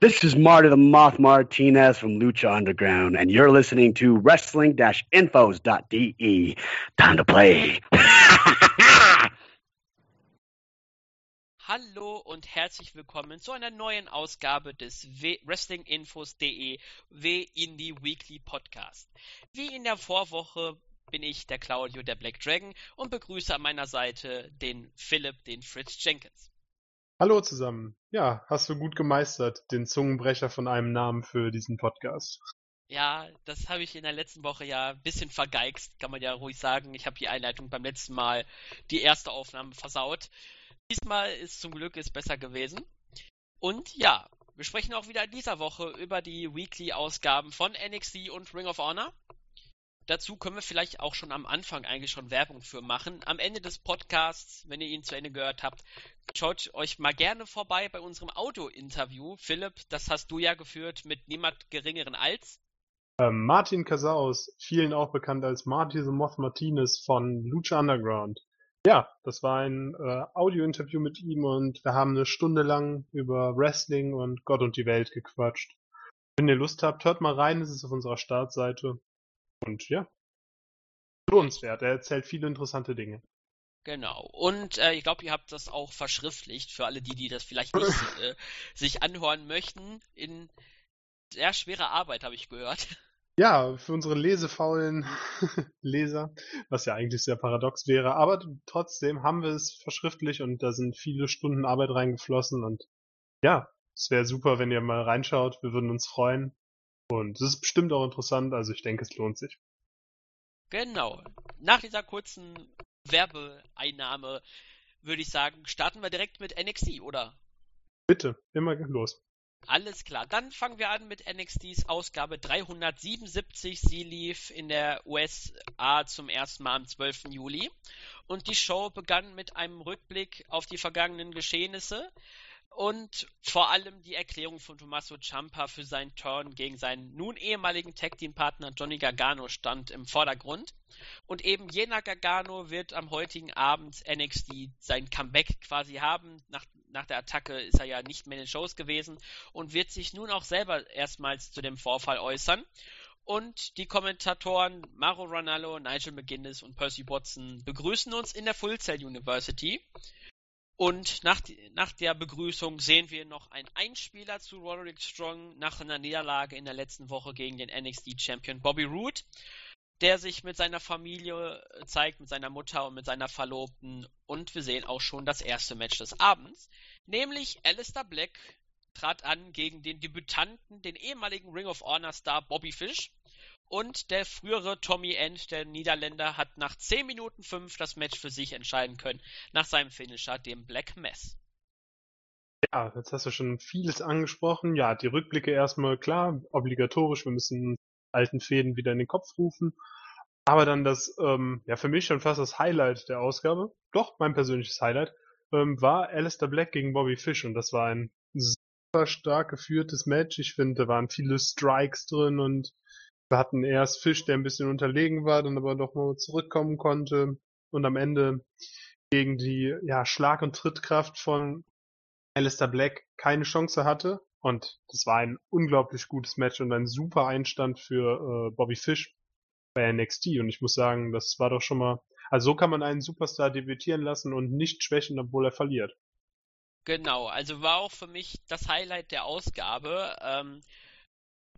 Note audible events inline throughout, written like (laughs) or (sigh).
This is Marty the Moth Martinez from Lucha Underground, and you're listening to wrestling-infos.de. Time to play. (laughs) Hallo und herzlich willkommen zu einer neuen Ausgabe des Wrestlinginfos.de W Indie Weekly Podcast. Wie in der Vorwoche bin ich der Claudio, der Black Dragon und begrüße an meiner Seite den Philipp, den Fritz Jenkins. Hallo zusammen. Ja, hast du gut gemeistert, den Zungenbrecher von einem Namen für diesen Podcast. Ja, das habe ich in der letzten Woche ja ein bisschen vergeigst, kann man ja ruhig sagen. Ich habe die Einleitung beim letzten Mal die erste Aufnahme versaut. Diesmal ist zum Glück es besser gewesen. Und ja, wir sprechen auch wieder in dieser Woche über die Weekly-Ausgaben von NXT und Ring of Honor. Dazu können wir vielleicht auch schon am Anfang eigentlich schon Werbung für machen. Am Ende des Podcasts, wenn ihr ihn zu Ende gehört habt, schaut euch mal gerne vorbei bei unserem Audio-Interview. Philipp, das hast du ja geführt mit niemand geringeren als ähm, Martin Casaus, vielen auch bekannt als Marty the Moth Martinez von Lucha Underground. Ja, das war ein äh, Audio-Interview mit ihm und wir haben eine Stunde lang über Wrestling und Gott und die Welt gequatscht. Wenn ihr Lust habt, hört mal rein, es ist auf unserer Startseite. Und ja, lohnenswert. Er erzählt viele interessante Dinge. Genau. Und äh, ich glaube, ihr habt das auch verschriftlicht für alle die, die das vielleicht nicht (laughs) äh, sich anhören möchten. In sehr schwerer Arbeit, habe ich gehört. Ja, für unsere lesefaulen (laughs) Leser, was ja eigentlich sehr paradox wäre. Aber trotzdem haben wir es verschriftlich und da sind viele Stunden Arbeit reingeflossen. Und ja, es wäre super, wenn ihr mal reinschaut. Wir würden uns freuen. Und es ist bestimmt auch interessant, also ich denke, es lohnt sich. Genau. Nach dieser kurzen Werbeeinnahme würde ich sagen, starten wir direkt mit NXT, oder? Bitte, immer los. Alles klar, dann fangen wir an mit NXTs Ausgabe 377. Sie lief in der USA zum ersten Mal am 12. Juli. Und die Show begann mit einem Rückblick auf die vergangenen Geschehnisse und vor allem die Erklärung von Tommaso Ciampa für seinen Turn gegen seinen nun ehemaligen Tag-Team-Partner Johnny Gargano stand im Vordergrund. Und eben jener Gargano wird am heutigen Abend NXT sein Comeback quasi haben. Nach, nach der Attacke ist er ja nicht mehr in den Shows gewesen und wird sich nun auch selber erstmals zu dem Vorfall äußern. Und die Kommentatoren Mauro Ranallo, Nigel McGuinness und Percy Watson begrüßen uns in der Full Sail University. Und nach, nach, der Begrüßung sehen wir noch einen Einspieler zu Roderick Strong nach einer Niederlage in der letzten Woche gegen den NXT-Champion Bobby Roode, der sich mit seiner Familie äh, zeigt, mit seiner Mutter und mit seiner Verlobten. Und wir sehen auch schon das erste Match des Abends, nämlich Alistair Black trat an gegen den Debütanten, den ehemaligen Ring of Honor Star Bobby Fish. Und der frühere Tommy End, der Niederländer, hat nach 10 Minuten 5 das Match für sich entscheiden können, nach seinem Finisher, dem Black Mess. Ja, jetzt hast du schon vieles angesprochen. Ja, die Rückblicke erstmal klar, obligatorisch, wir müssen alten Fäden wieder in den Kopf rufen. Aber dann das, ähm, ja, für mich schon fast das Highlight der Ausgabe, doch mein persönliches Highlight, ähm, war Alistair Black gegen Bobby Fish und das war ein super stark geführtes Match. Ich finde, da waren viele Strikes drin und wir hatten erst Fisch, der ein bisschen unterlegen war, dann aber doch mal zurückkommen konnte und am Ende gegen die ja, Schlag- und Trittkraft von Alistair Black keine Chance hatte. Und das war ein unglaublich gutes Match und ein super Einstand für äh, Bobby Fish bei NXT. Und ich muss sagen, das war doch schon mal. Also so kann man einen Superstar debütieren lassen und nicht schwächen, obwohl er verliert. Genau, also war auch für mich das Highlight der Ausgabe. Ähm,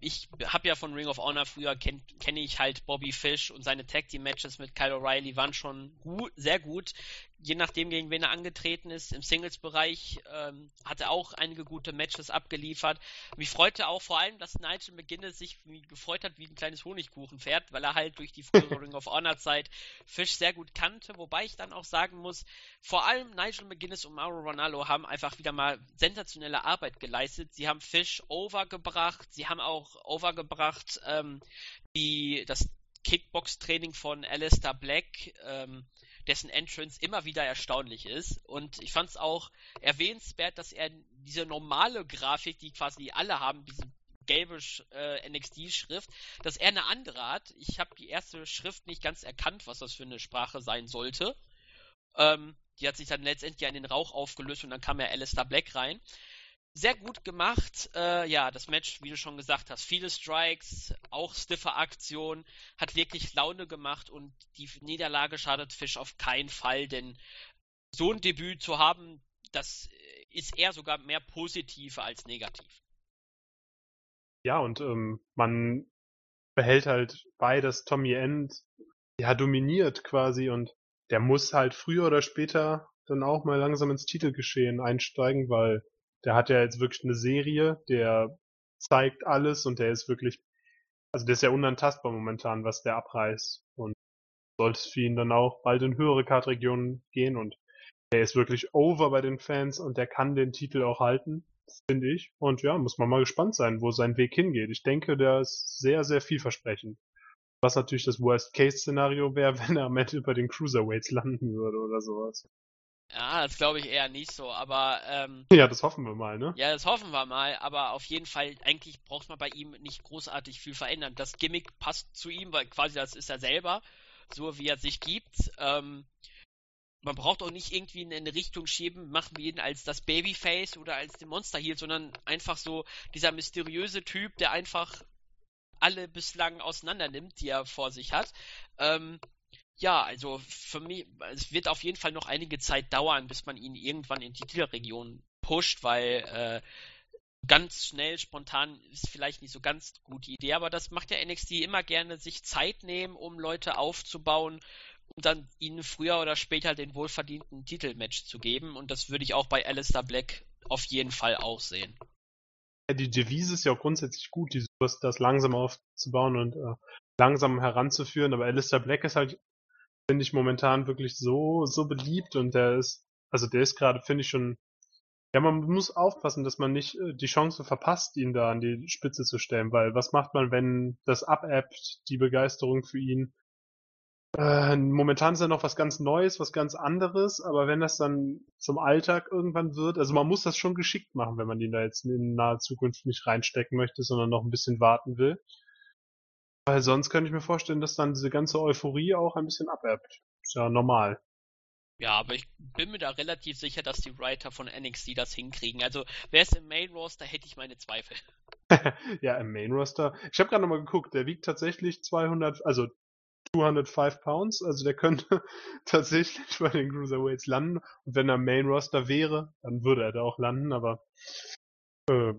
ich habe ja von Ring of Honor früher kenne kenn ich halt Bobby Fish und seine Tag Team Matches mit Kyle O'Reilly waren schon gut, sehr gut je nachdem, gegen wen er angetreten ist. Im Singles-Bereich ähm, hat er auch einige gute Matches abgeliefert. Mich freute auch vor allem, dass Nigel McGuinness sich gefreut hat wie ein kleines Honigkuchenpferd, weil er halt durch die frühere (laughs) Ring of Honor-Zeit Fish sehr gut kannte. Wobei ich dann auch sagen muss, vor allem Nigel McGuinness und Mauro Ronaldo haben einfach wieder mal sensationelle Arbeit geleistet. Sie haben Fish overgebracht, sie haben auch overgebracht ähm, die, das Kickbox-Training von Alistair Black. Ähm, dessen Entrance immer wieder erstaunlich ist. Und ich fand es auch erwähnenswert, dass er diese normale Grafik, die quasi alle haben, diese gelbe äh, NXT-Schrift, dass er eine andere hat. Ich habe die erste Schrift nicht ganz erkannt, was das für eine Sprache sein sollte. Ähm, die hat sich dann letztendlich in den Rauch aufgelöst und dann kam ja Alistair Black rein. Sehr gut gemacht. Äh, ja, das Match, wie du schon gesagt hast, viele Strikes, auch stiffe Aktion, hat wirklich Laune gemacht und die Niederlage schadet Fisch auf keinen Fall, denn so ein Debüt zu haben, das ist eher sogar mehr positiv als negativ. Ja, und ähm, man behält halt bei, dass Tommy End ja dominiert quasi und der muss halt früher oder später dann auch mal langsam ins Titelgeschehen einsteigen, weil der hat ja jetzt wirklich eine Serie, der zeigt alles und der ist wirklich, also der ist ja unantastbar momentan, was der abreißt und sollte es für ihn dann auch bald in höhere Kartregionen gehen und der ist wirklich over bei den Fans und der kann den Titel auch halten, finde ich. Und ja, muss man mal gespannt sein, wo sein Weg hingeht. Ich denke, der ist sehr, sehr vielversprechend. Was natürlich das Worst-Case-Szenario wäre, (laughs) wenn er am Ende über den Cruiserweights landen würde oder sowas. Ja, das glaube ich eher nicht so, aber ähm, ja, das hoffen wir mal, ne? Ja, das hoffen wir mal, aber auf jeden Fall, eigentlich braucht man bei ihm nicht großartig viel verändern. Das Gimmick passt zu ihm, weil quasi das ist er selber, so wie er sich gibt. Ähm, man braucht auch nicht irgendwie in eine Richtung schieben, machen wir ihn als das Babyface oder als den Monster Heel, sondern einfach so dieser mysteriöse Typ, der einfach alle bislang auseinander nimmt, die er vor sich hat. Ähm, ja, also für mich, es wird auf jeden Fall noch einige Zeit dauern, bis man ihn irgendwann in die Titelregion pusht, weil äh, ganz schnell, spontan ist vielleicht nicht so ganz gute Idee, aber das macht der NXT immer gerne, sich Zeit nehmen, um Leute aufzubauen, um dann ihnen früher oder später den wohlverdienten Titelmatch zu geben. Und das würde ich auch bei Alistair Black auf jeden Fall auch sehen. Ja, die Devise ist ja auch grundsätzlich gut, die, das langsam aufzubauen und äh, langsam heranzuführen, aber Alistair Black ist halt finde ich momentan wirklich so, so beliebt und der ist, also der ist gerade, finde ich schon, ja, man muss aufpassen, dass man nicht äh, die Chance verpasst, ihn da an die Spitze zu stellen, weil was macht man, wenn das abappt, die Begeisterung für ihn? Äh, momentan ist er noch was ganz Neues, was ganz anderes, aber wenn das dann zum Alltag irgendwann wird, also man muss das schon geschickt machen, wenn man ihn da jetzt in naher Zukunft nicht reinstecken möchte, sondern noch ein bisschen warten will. Weil sonst könnte ich mir vorstellen, dass dann diese ganze Euphorie auch ein bisschen abebbt. Ist ja normal. Ja, aber ich bin mir da relativ sicher, dass die Writer von NXT das hinkriegen. Also, wer ist im Main Roster, hätte ich meine Zweifel. (laughs) ja, im Main Roster. Ich habe gerade nochmal geguckt, der wiegt tatsächlich 200, also 205 Pounds, also der könnte (laughs) tatsächlich bei den Cruiserweights landen. Und wenn er im Main Roster wäre, dann würde er da auch landen, aber äh,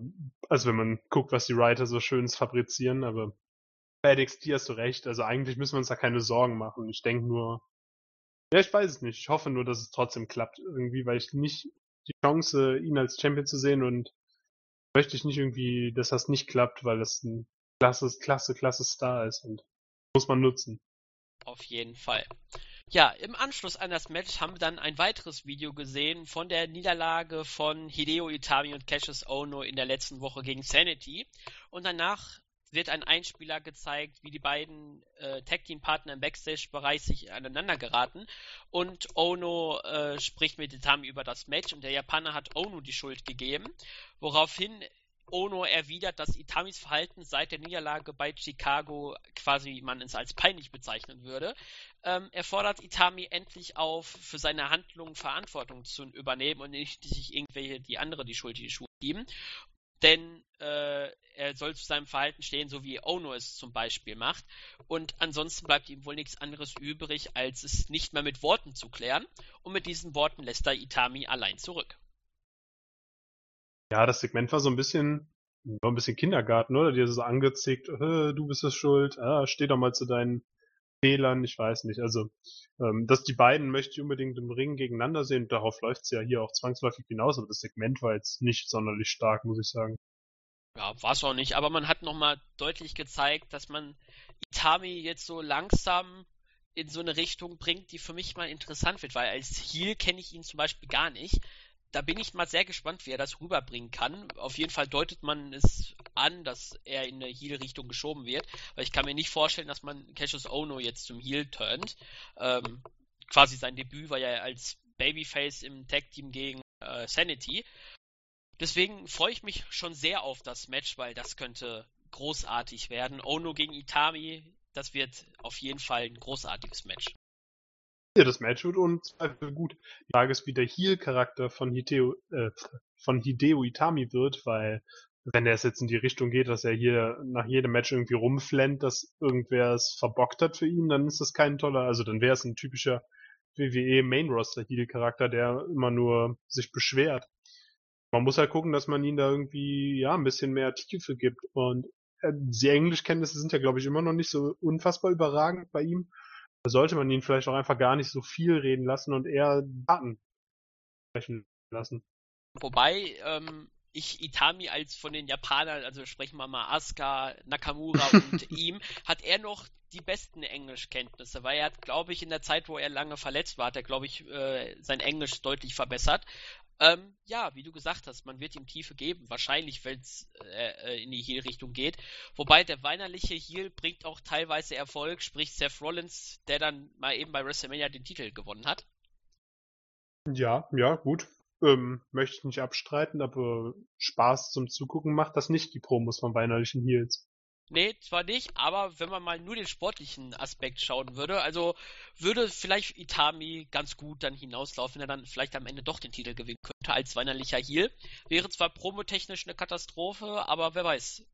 also wenn man guckt, was die Writer so schönes fabrizieren, aber bei NXT hast du recht. Also eigentlich müssen wir uns da keine Sorgen machen. Ich denke nur, ja, ich weiß es nicht. Ich hoffe nur, dass es trotzdem klappt irgendwie, weil ich nicht die Chance, ihn als Champion zu sehen und möchte ich nicht irgendwie, dass das nicht klappt, weil das ein klasse, klasse, klasse Star ist und muss man nutzen. Auf jeden Fall. Ja, im Anschluss an das Match haben wir dann ein weiteres Video gesehen von der Niederlage von Hideo Itami und Cassius Ono in der letzten Woche gegen Sanity. Und danach wird ein Einspieler gezeigt, wie die beiden äh, Tag-Team-Partner im Backstage-Bereich sich aneinander geraten. Und Ono äh, spricht mit Itami über das Match und der Japaner hat Ono die Schuld gegeben, woraufhin Ono erwidert, dass Itamis Verhalten seit der Niederlage bei Chicago quasi man es als peinlich bezeichnen würde. Ähm, er fordert Itami endlich auf, für seine Handlungen Verantwortung zu übernehmen und nicht sich irgendwelche die andere die Schuld in die Schuhe geben denn äh, er soll zu seinem Verhalten stehen, so wie Ono es zum Beispiel macht. Und ansonsten bleibt ihm wohl nichts anderes übrig, als es nicht mehr mit Worten zu klären. Und mit diesen Worten lässt er Itami allein zurück. Ja, das Segment war so ein bisschen, war ein bisschen Kindergarten, oder? Die ist so angezickt, äh, du bist es schuld, ah, steh doch mal zu deinen Fehlern, ich weiß nicht. Also, ähm, dass die beiden möchte ich unbedingt im Ring gegeneinander sehen. Darauf läuft es ja hier auch zwangsläufig hinaus, aber das Segment war jetzt nicht sonderlich stark, muss ich sagen. Ja, war es auch nicht, aber man hat nochmal deutlich gezeigt, dass man Itami jetzt so langsam in so eine Richtung bringt, die für mich mal interessant wird, weil als Heel kenne ich ihn zum Beispiel gar nicht da bin ich mal sehr gespannt, wie er das rüberbringen kann. Auf jeden Fall deutet man es an, dass er in eine Heal-Richtung geschoben wird, weil ich kann mir nicht vorstellen, dass man Cassius Ono jetzt zum Heal turnt. Ähm, quasi sein Debüt war ja als Babyface im Tag-Team gegen äh, Sanity. Deswegen freue ich mich schon sehr auf das Match, weil das könnte großartig werden. Ono gegen Itami, das wird auf jeden Fall ein großartiges Match. Ja, das Match wird Zweifel gut. Die Frage ist, wie der Heel-Charakter von Hideo, äh, von Hideo Itami wird, weil wenn er es jetzt in die Richtung geht, dass er hier nach jedem Match irgendwie rumflennt, dass irgendwer es verbockt hat für ihn, dann ist das kein toller, also dann wäre es ein typischer WWE Main Roster Heel Charakter, der immer nur sich beschwert. Man muss halt gucken, dass man ihn da irgendwie ja ein bisschen mehr Tiefe gibt und äh, die Englischkenntnisse sind ja glaube ich immer noch nicht so unfassbar überragend bei ihm. Da sollte man ihn vielleicht auch einfach gar nicht so viel reden lassen und eher Daten sprechen lassen. Wobei ähm, ich Itami als von den Japanern, also sprechen wir mal Asuka, Nakamura (laughs) und ihm, hat er noch die besten Englischkenntnisse, weil er hat, glaube ich, in der Zeit, wo er lange verletzt war, hat er, glaube ich, äh, sein Englisch deutlich verbessert. Ähm, ja, wie du gesagt hast, man wird ihm Tiefe geben, wahrscheinlich, wenn es äh, äh, in die Heel-Richtung geht. Wobei der weinerliche Heel bringt auch teilweise Erfolg, sprich Seth Rollins, der dann mal eben bei WrestleMania den Titel gewonnen hat. Ja, ja, gut ähm, möchte ich nicht abstreiten, aber Spaß zum Zugucken macht das nicht, die Promos von weinerlichen Heels. Nee, zwar nicht, aber wenn man mal nur den sportlichen Aspekt schauen würde, also würde vielleicht Itami ganz gut dann hinauslaufen, wenn er dann vielleicht am Ende doch den Titel gewinnen könnte als weinerlicher Heel. Wäre zwar promotechnisch eine Katastrophe, aber wer weiß,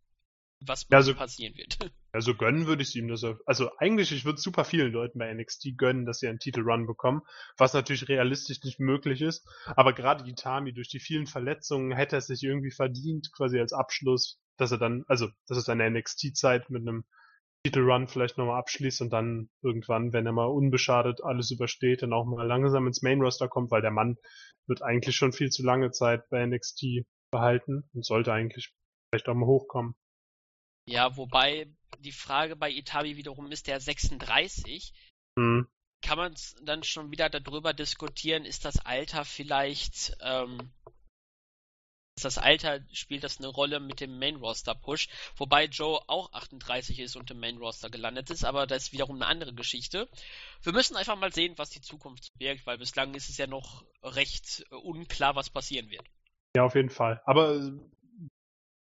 was ja, also, passieren wird. (laughs) Also gönnen würde ich es ihm, dass er, also eigentlich, ich würde super vielen Leuten bei NXT gönnen, dass sie einen Titelrun bekommen, was natürlich realistisch nicht möglich ist, aber gerade Itami durch die vielen Verletzungen hätte er sich irgendwie verdient, quasi als Abschluss, dass er dann, also, dass er seine NXT-Zeit mit einem Titelrun vielleicht nochmal abschließt und dann irgendwann, wenn er mal unbeschadet alles übersteht, dann auch mal langsam ins Main-Roster kommt, weil der Mann wird eigentlich schon viel zu lange Zeit bei NXT behalten und sollte eigentlich vielleicht auch mal hochkommen. Ja, wobei die Frage bei Itabi wiederum ist der 36. Mhm. Kann man dann schon wieder darüber diskutieren, ist das Alter vielleicht, ähm, ist das Alter, spielt das eine Rolle mit dem Main Roster Push? Wobei Joe auch 38 ist und im Main Roster gelandet ist, aber das ist wiederum eine andere Geschichte. Wir müssen einfach mal sehen, was die Zukunft birgt, weil bislang ist es ja noch recht unklar, was passieren wird. Ja, auf jeden Fall. Aber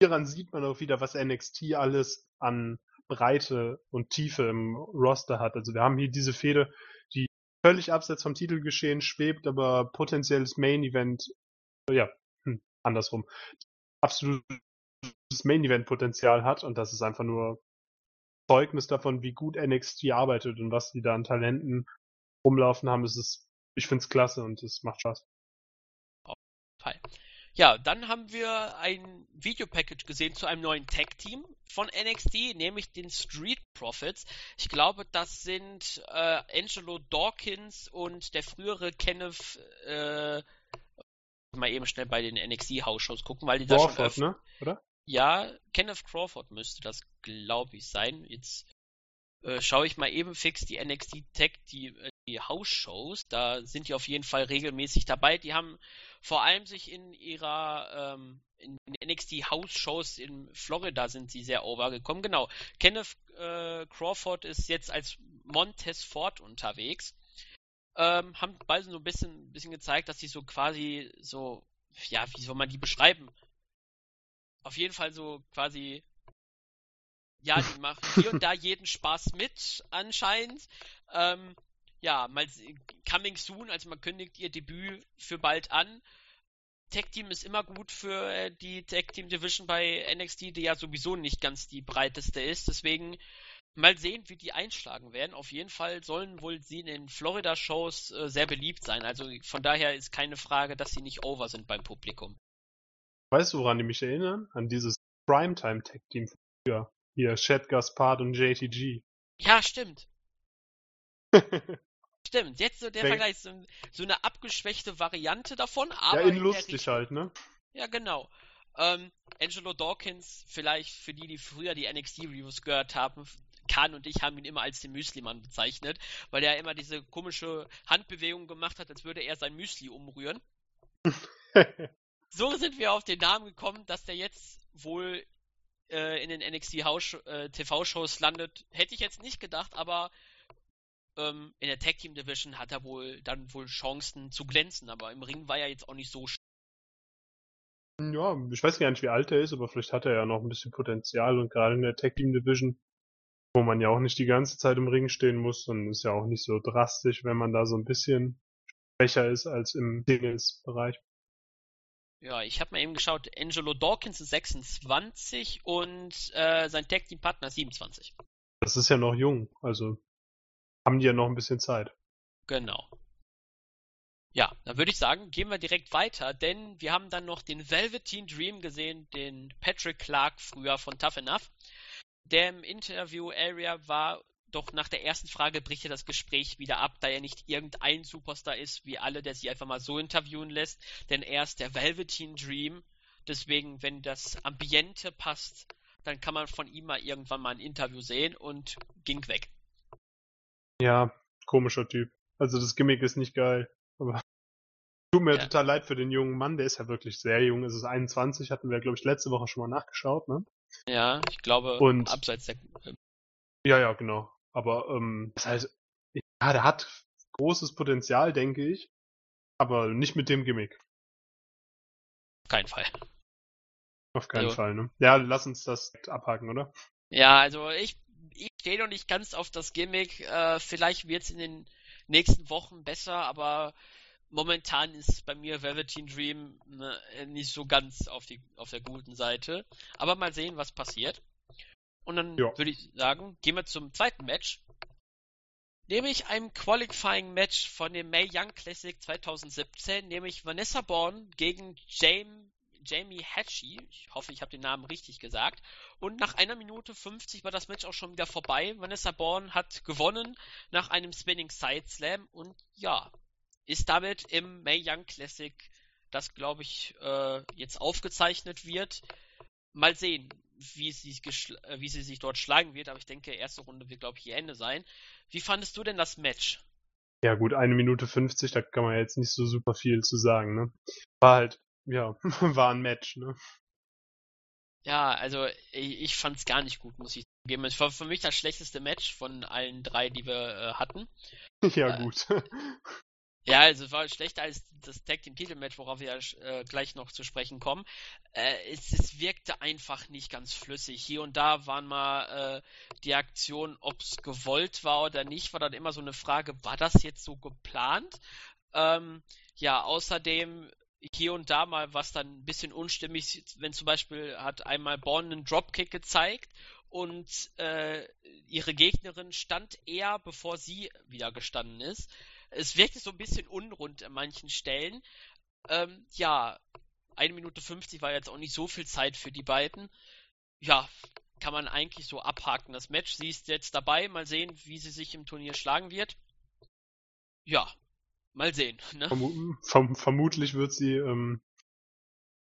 hieran sieht man auch wieder, was NXT alles an Breite und Tiefe im Roster hat. Also wir haben hier diese Fehde, die völlig abseits vom Titelgeschehen schwebt, aber potenzielles Main Event, ja, hm, andersrum, absolutes Main Event Potenzial hat und das ist einfach nur Zeugnis davon, wie gut NXT arbeitet und was die da an Talenten rumlaufen haben. Es ist, ich find's klasse und es macht Spaß. Auf jeden Fall. Ja, dann haben wir ein Videopackage gesehen zu einem neuen Tag-Team von NXT, nämlich den Street Profits. Ich glaube, das sind äh, Angelo Dawkins und der frühere Kenneth, äh, mal eben schnell bei den NXT-Hausshows gucken, weil die da Crawford, schon ne? Oder? Ja, Kenneth Crawford müsste das, glaube ich, sein. Jetzt äh, schaue ich mal eben fix die NXT Tech, die, äh, die House-Shows. Da sind die auf jeden Fall regelmäßig dabei. Die haben vor allem sich in ihrer ähm, in, NXT House Shows in Florida sind sie sehr overgekommen. Genau. Kenneth äh, Crawford ist jetzt als Montez Ford unterwegs. Ähm, haben beide so ein bisschen, bisschen gezeigt, dass sie so quasi so, ja, wie soll man die beschreiben? Auf jeden Fall so quasi, ja, die (laughs) machen hier und da jeden Spaß mit, anscheinend. Ähm, ja, mal coming soon, also man kündigt ihr Debüt für bald an. Tag Team ist immer gut für äh, die Tag Team Division bei NXT, die ja sowieso nicht ganz die breiteste ist. Deswegen mal sehen, wie die einschlagen werden. Auf jeden Fall sollen wohl sie in den Florida-Shows äh, sehr beliebt sein. Also von daher ist keine Frage, dass sie nicht over sind beim Publikum. Weißt du, woran die mich erinnern? An dieses Primetime Tag Team früher. Hier, Chad Gaspard und JTG. Ja, stimmt. (laughs) Stimmt, jetzt so der Denk Vergleich, so, so, eine abgeschwächte Variante davon, aber. Ja, in, in lustig halt, ne? Ja, genau. Ähm, Angelo Dawkins, vielleicht für die, die früher die NXT-Reviews gehört haben, Kahn und ich haben ihn immer als den Müsli-Mann bezeichnet, weil er immer diese komische Handbewegung gemacht hat, als würde er sein Müsli umrühren. (laughs) so sind wir auf den Namen gekommen, dass der jetzt wohl äh, in den NXT äh, TV-Shows landet. Hätte ich jetzt nicht gedacht, aber ähm, in der Tag Team Division hat er wohl dann wohl Chancen zu glänzen, aber im Ring war er jetzt auch nicht so ja, ich weiß gar nicht, wie alt er ist, aber vielleicht hat er ja noch ein bisschen Potenzial und gerade in der Tag Team Division wo man ja auch nicht die ganze Zeit im Ring stehen muss und ist ja auch nicht so drastisch, wenn man da so ein bisschen schwächer ist als im Singles-Bereich. Ja, ich habe mal eben geschaut, Angelo Dawkins ist 26 und äh, sein Tag Team Partner 27. Das ist ja noch jung, also haben die ja noch ein bisschen Zeit. Genau. Ja, dann würde ich sagen, gehen wir direkt weiter, denn wir haben dann noch den Velveteen Dream gesehen, den Patrick Clark früher von Tough Enough der im Interview-Area war, doch nach der ersten Frage bricht er das Gespräch wieder ab, da er nicht irgendein Superstar ist, wie alle, der sich einfach mal so interviewen lässt, denn er ist der Velveteen Dream. Deswegen, wenn das Ambiente passt, dann kann man von ihm mal irgendwann mal ein Interview sehen und ging weg. Ja, komischer Typ. Also das Gimmick ist nicht geil, aber (laughs) tut mir ja. total leid für den jungen Mann, der ist ja wirklich sehr jung, es ist 21, hatten wir glaube ich letzte Woche schon mal nachgeschaut, ne? Ja, ich glaube, und, abseits der. Ja, ja, genau. Aber ähm, das heißt, ja, der hat großes Potenzial, denke ich, aber nicht mit dem Gimmick. Auf keinen Fall. Auf keinen also, Fall, ne? Ja, lass uns das abhaken, oder? Ja, also ich, ich stehe noch nicht ganz auf das Gimmick. Äh, vielleicht wird es in den nächsten Wochen besser, aber momentan ist bei mir Velveteen Dream ne, nicht so ganz auf, die, auf der guten Seite. Aber mal sehen, was passiert. Und dann ja. würde ich sagen, gehen wir zum zweiten Match. Nämlich einem Qualifying Match von dem May Young Classic 2017, nämlich Vanessa Bourne gegen James, Jamie Hatchie. Ich hoffe, ich habe den Namen richtig gesagt. Und nach einer Minute 50 war das Match auch schon wieder vorbei. Vanessa Bourne hat gewonnen nach einem Spinning Side Slam und ja, ist damit im May Young Classic, das glaube ich äh, jetzt aufgezeichnet wird. Mal sehen, wie sie, äh, wie sie sich dort schlagen wird, aber ich denke, erste Runde wird, glaube ich, ihr Ende sein. Wie fandest du denn das Match? Ja, gut, eine Minute 50, da kann man jetzt nicht so super viel zu sagen, ne? War halt, ja, (laughs) war ein Match, ne? Ja, also ich, ich fand es gar nicht gut, muss ich zugeben. Es war für mich das schlechteste Match von allen drei, die wir äh, hatten. (laughs) Ja, äh, gut. (laughs) Ja, also es war schlechter als das Tag Team Titelmatch, worauf wir äh, gleich noch zu sprechen kommen. Äh, es, es, wirkte einfach nicht ganz flüssig. Hier und da waren mal äh, die Aktionen, ob es gewollt war oder nicht, war dann immer so eine Frage, war das jetzt so geplant? Ähm, ja, außerdem hier und da mal was dann ein bisschen unstimmig, wenn zum Beispiel hat einmal Born einen Dropkick gezeigt und äh, ihre Gegnerin stand eher, bevor sie wieder gestanden ist. Es wirkte so ein bisschen unrund an manchen Stellen. Ähm, ja, eine Minute 50 war jetzt auch nicht so viel Zeit für die beiden. Ja, kann man eigentlich so abhaken. Das Match, sie ist jetzt dabei. Mal sehen, wie sie sich im Turnier schlagen wird. Ja, mal sehen. Ne? Verm verm vermutlich wird sie ähm,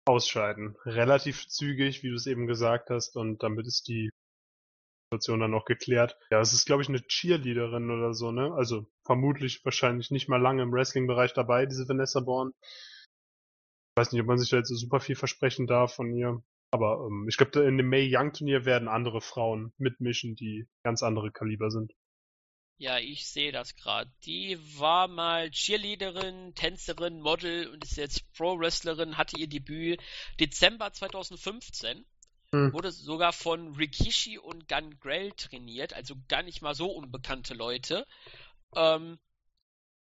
ausscheiden. Relativ zügig, wie du es eben gesagt hast. Und damit ist die Situation dann noch geklärt. Ja, es ist, glaube ich, eine Cheerleaderin oder so, ne? Also vermutlich wahrscheinlich nicht mal lange im Wrestling-Bereich dabei, diese Vanessa Bourne. Ich weiß nicht, ob man sich da jetzt so super viel versprechen darf von ihr. Aber ähm, ich glaube, in dem May Young Turnier werden andere Frauen mitmischen, die ganz andere Kaliber sind. Ja, ich sehe das gerade. Die war mal Cheerleaderin, Tänzerin, Model und ist jetzt Pro-Wrestlerin, hatte ihr Debüt Dezember 2015. Hm. Wurde sogar von Rikishi und Gangrel trainiert, also gar nicht mal so unbekannte Leute. Ähm,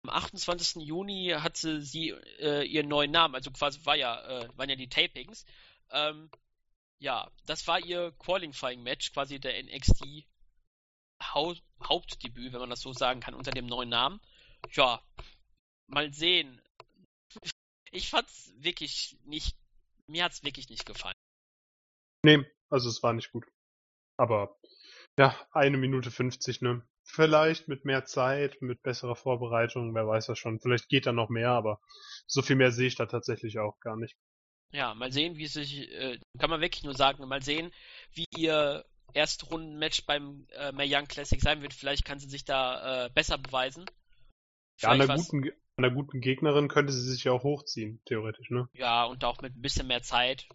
am 28. Juni hatte sie äh, ihren neuen Namen, also quasi war ja, äh, waren ja die Tapings. Ähm, ja, das war ihr Qualifying-Match, quasi der NXT Hau Hauptdebüt, wenn man das so sagen kann, unter dem neuen Namen. Ja, mal sehen. Ich fand's wirklich nicht, mir hat's wirklich nicht gefallen. Nee, also es war nicht gut. Aber ja, eine Minute 50, ne? Vielleicht mit mehr Zeit, mit besserer Vorbereitung, wer weiß das schon. Vielleicht geht da noch mehr, aber so viel mehr sehe ich da tatsächlich auch gar nicht. Ja, mal sehen, wie es sich, äh, kann man wirklich nur sagen, mal sehen, wie ihr Erstrunden-Match beim äh, Mae Young Classic sein wird. Vielleicht kann sie sich da äh, besser beweisen. Ja, an einer, guten, an einer guten Gegnerin könnte sie sich ja auch hochziehen, theoretisch, ne? Ja, und auch mit ein bisschen mehr Zeit.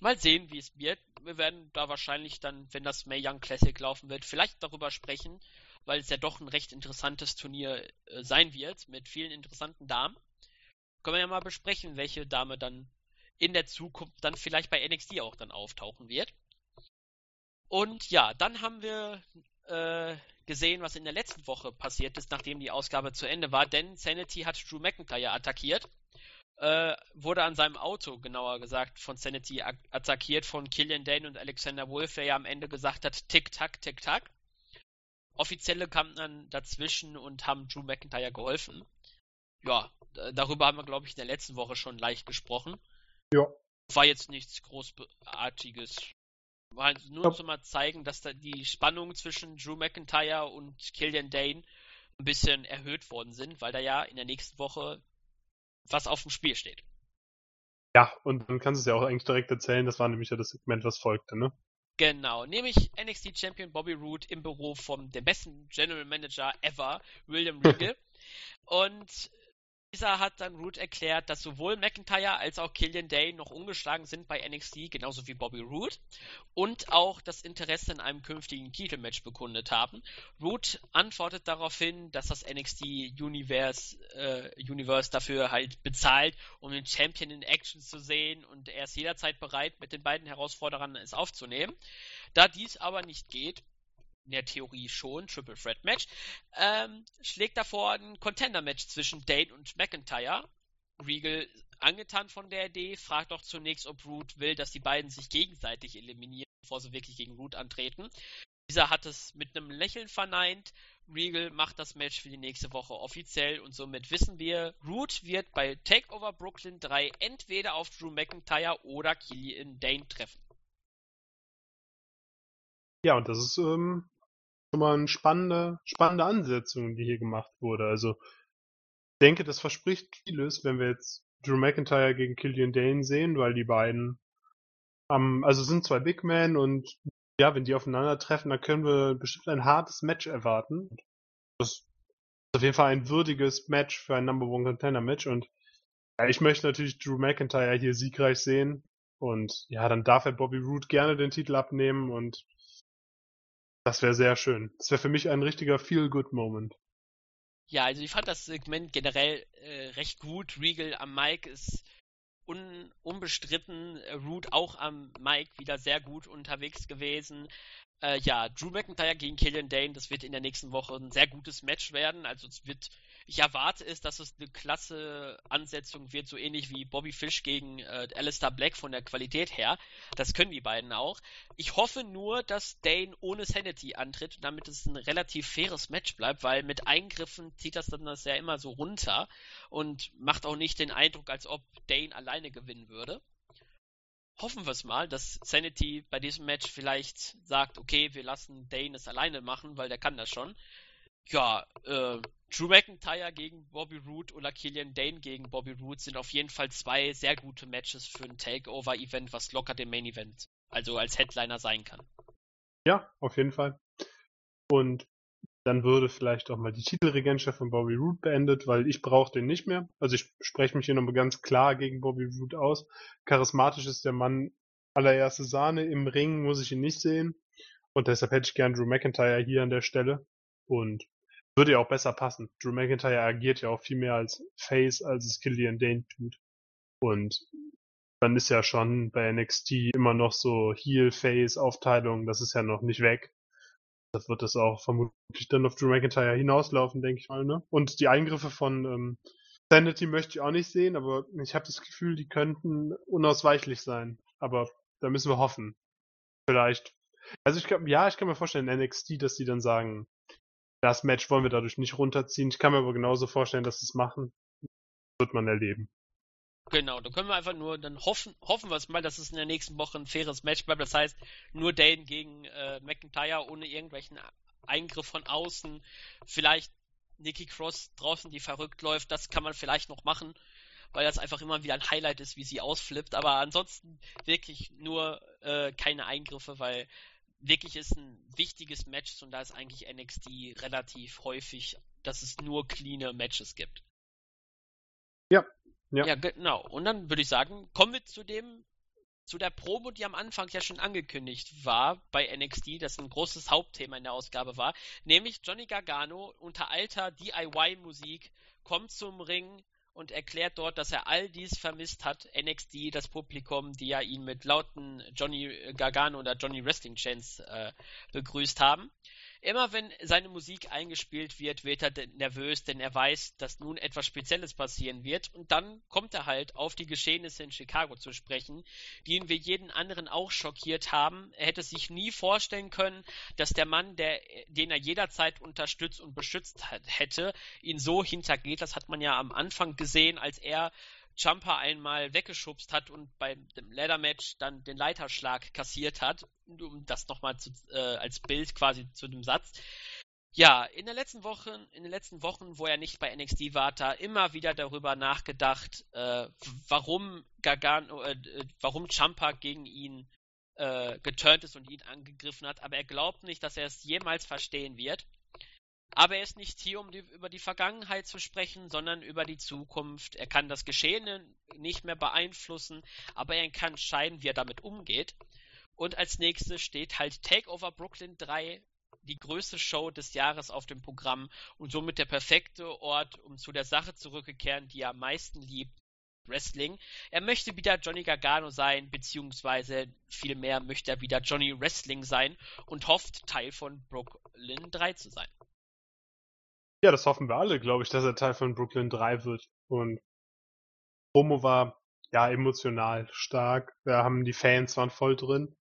Mal sehen, wie es wird. Wir werden da wahrscheinlich dann, wenn das May Young Classic laufen wird, vielleicht darüber sprechen, weil es ja doch ein recht interessantes Turnier äh, sein wird mit vielen interessanten Damen. Können wir ja mal besprechen, welche Dame dann in der Zukunft dann vielleicht bei NXT auch dann auftauchen wird. Und ja, dann haben wir äh, gesehen, was in der letzten Woche passiert ist, nachdem die Ausgabe zu Ende war, denn Sanity hat Drew McIntyre attackiert. Äh, wurde an seinem Auto, genauer gesagt, von Sanity attackiert von Killian Dane und Alexander Wolf, der ja am Ende gesagt hat, tick-tack, tick-tack. Offizielle kamen dann dazwischen und haben Drew McIntyre geholfen. Ja, darüber haben wir, glaube ich, in der letzten Woche schon leicht gesprochen. Ja. War jetzt nichts Großartiges. Halt nur ja. zu mal zeigen, dass da die Spannungen zwischen Drew McIntyre und Killian Dane ein bisschen erhöht worden sind, weil da ja in der nächsten Woche was auf dem Spiel steht. Ja, und dann kannst du es ja auch eigentlich direkt erzählen, das war nämlich ja das Segment, was folgte, ne? Genau, nämlich NXT Champion Bobby Roode im Büro vom dem besten General Manager ever, William (laughs) Regal. und dieser hat dann Root erklärt, dass sowohl McIntyre als auch Killian Day noch ungeschlagen sind bei NXT, genauso wie Bobby Root, und auch das Interesse in einem künftigen Titelmatch bekundet haben. Root antwortet daraufhin, dass das NXT Universe, äh, Universe dafür halt bezahlt, um den Champion in Action zu sehen und er ist jederzeit bereit, mit den beiden Herausforderern es aufzunehmen. Da dies aber nicht geht, in der Theorie schon, Triple Threat Match, ähm, schlägt davor ein Contender Match zwischen Dane und McIntyre. Regal angetan von der Idee, fragt doch zunächst, ob Root will, dass die beiden sich gegenseitig eliminieren, bevor sie wirklich gegen Root antreten. Dieser hat es mit einem Lächeln verneint. Regal macht das Match für die nächste Woche offiziell und somit wissen wir, Root wird bei Takeover Brooklyn 3 entweder auf Drew McIntyre oder Killian Dane treffen. Ja, und das ist ähm, schon mal eine spannende, spannende Ansetzung, die hier gemacht wurde. Also, ich denke, das verspricht vieles, wenn wir jetzt Drew McIntyre gegen Killian Dane sehen, weil die beiden ähm, also sind zwei Big Men und ja, wenn die aufeinandertreffen, dann können wir bestimmt ein hartes Match erwarten. Das ist auf jeden Fall ein würdiges Match für ein Number One Contender Match und ja, ich möchte natürlich Drew McIntyre hier siegreich sehen und ja, dann darf er Bobby Roode gerne den Titel abnehmen und das wäre sehr schön. Das wäre für mich ein richtiger Feel-Good-Moment. Ja, also ich fand das Segment generell äh, recht gut. Regal am Mike ist un unbestritten. Root auch am Mike wieder sehr gut unterwegs gewesen. Äh, ja, Drew McIntyre gegen Killian Dane, das wird in der nächsten Woche ein sehr gutes Match werden. Also es wird, ich erwarte es, dass es eine klasse Ansetzung wird, so ähnlich wie Bobby Fish gegen äh, Alistair Black von der Qualität her. Das können die beiden auch. Ich hoffe nur, dass Dane ohne Sanity antritt, damit es ein relativ faires Match bleibt, weil mit Eingriffen zieht das dann das ja immer so runter und macht auch nicht den Eindruck, als ob Dane alleine gewinnen würde hoffen wir es mal, dass Sanity bei diesem Match vielleicht sagt, okay, wir lassen Dane es alleine machen, weil der kann das schon. Ja, äh, Drew McIntyre gegen Bobby Roode oder Killian Dane gegen Bobby Roode sind auf jeden Fall zwei sehr gute Matches für ein Takeover-Event, was locker dem Main Event, also als Headliner sein kann. Ja, auf jeden Fall. Und dann würde vielleicht auch mal die Titelregentschaft von Bobby Roode beendet, weil ich brauche den nicht mehr. Also ich spreche mich hier nochmal ganz klar gegen Bobby Roode aus. Charismatisch ist der Mann allererste Sahne. Im Ring muss ich ihn nicht sehen. Und deshalb hätte ich gern Drew McIntyre hier an der Stelle. Und würde ja auch besser passen. Drew McIntyre agiert ja auch viel mehr als Face, als es Killian Dane tut. Und dann ist ja schon bei NXT immer noch so Heel-Face-Aufteilung, das ist ja noch nicht weg. Das wird es auch vermutlich dann auf Drew McIntyre hinauslaufen, denke ich mal. Ne? Und die Eingriffe von ähm, Sanity möchte ich auch nicht sehen, aber ich habe das Gefühl, die könnten unausweichlich sein. Aber da müssen wir hoffen. Vielleicht. Also ich kann, ja, ich kann mir vorstellen, NXT, dass die dann sagen, das Match wollen wir dadurch nicht runterziehen. Ich kann mir aber genauso vorstellen, dass sie es machen. wird man erleben. Genau, da können wir einfach nur dann hoffen, hoffen wir es mal, dass es in der nächsten Woche ein faires Match bleibt. Das heißt, nur Dane gegen äh, McIntyre ohne irgendwelchen Eingriff von außen. Vielleicht Nikki Cross draußen, die verrückt läuft, das kann man vielleicht noch machen, weil das einfach immer wieder ein Highlight ist, wie sie ausflippt. Aber ansonsten wirklich nur äh, keine Eingriffe, weil wirklich ist ein wichtiges Match und da ist eigentlich NXT relativ häufig, dass es nur cleane Matches gibt. Ja, ja. ja, genau. Und dann würde ich sagen, kommen wir zu dem, zu der Promo, die am Anfang ja schon angekündigt war bei NXT, das ein großes Hauptthema in der Ausgabe war, nämlich Johnny Gargano unter alter DIY-Musik kommt zum Ring und erklärt dort, dass er all dies vermisst hat. NXT, das Publikum, die ja ihn mit lauten Johnny Gargano oder Johnny Wrestling Chants äh, begrüßt haben. Immer wenn seine Musik eingespielt wird, wird er nervös, denn er weiß, dass nun etwas Spezielles passieren wird. Und dann kommt er halt auf die Geschehnisse in Chicago zu sprechen, die ihn wie jeden anderen auch schockiert haben. Er hätte sich nie vorstellen können, dass der Mann, der, den er jederzeit unterstützt und beschützt hätte, ihn so hintergeht. Das hat man ja am Anfang gesehen, als er Jumper einmal weggeschubst hat und beim Ladder Match dann den Leiterschlag kassiert hat, um das nochmal äh, als Bild quasi zu dem Satz. Ja, in der letzten Woche, in den letzten Wochen, wo er nicht bei NXT war, da immer wieder darüber nachgedacht, äh, warum Gargano, äh, warum Champa gegen ihn äh, geturnt ist und ihn angegriffen hat, aber er glaubt nicht, dass er es jemals verstehen wird. Aber er ist nicht hier, um die, über die Vergangenheit zu sprechen, sondern über die Zukunft. Er kann das Geschehene nicht mehr beeinflussen, aber er kann entscheiden, wie er damit umgeht. Und als nächstes steht halt Takeover Brooklyn 3, die größte Show des Jahres auf dem Programm und somit der perfekte Ort, um zu der Sache zurückzukehren, die er am meisten liebt, Wrestling. Er möchte wieder Johnny Gargano sein, beziehungsweise vielmehr möchte er wieder Johnny Wrestling sein und hofft, Teil von Brooklyn 3 zu sein. Ja, das hoffen wir alle, glaube ich, dass er Teil von Brooklyn 3 wird. Und Promo war ja emotional stark. Da haben die Fans waren voll drin.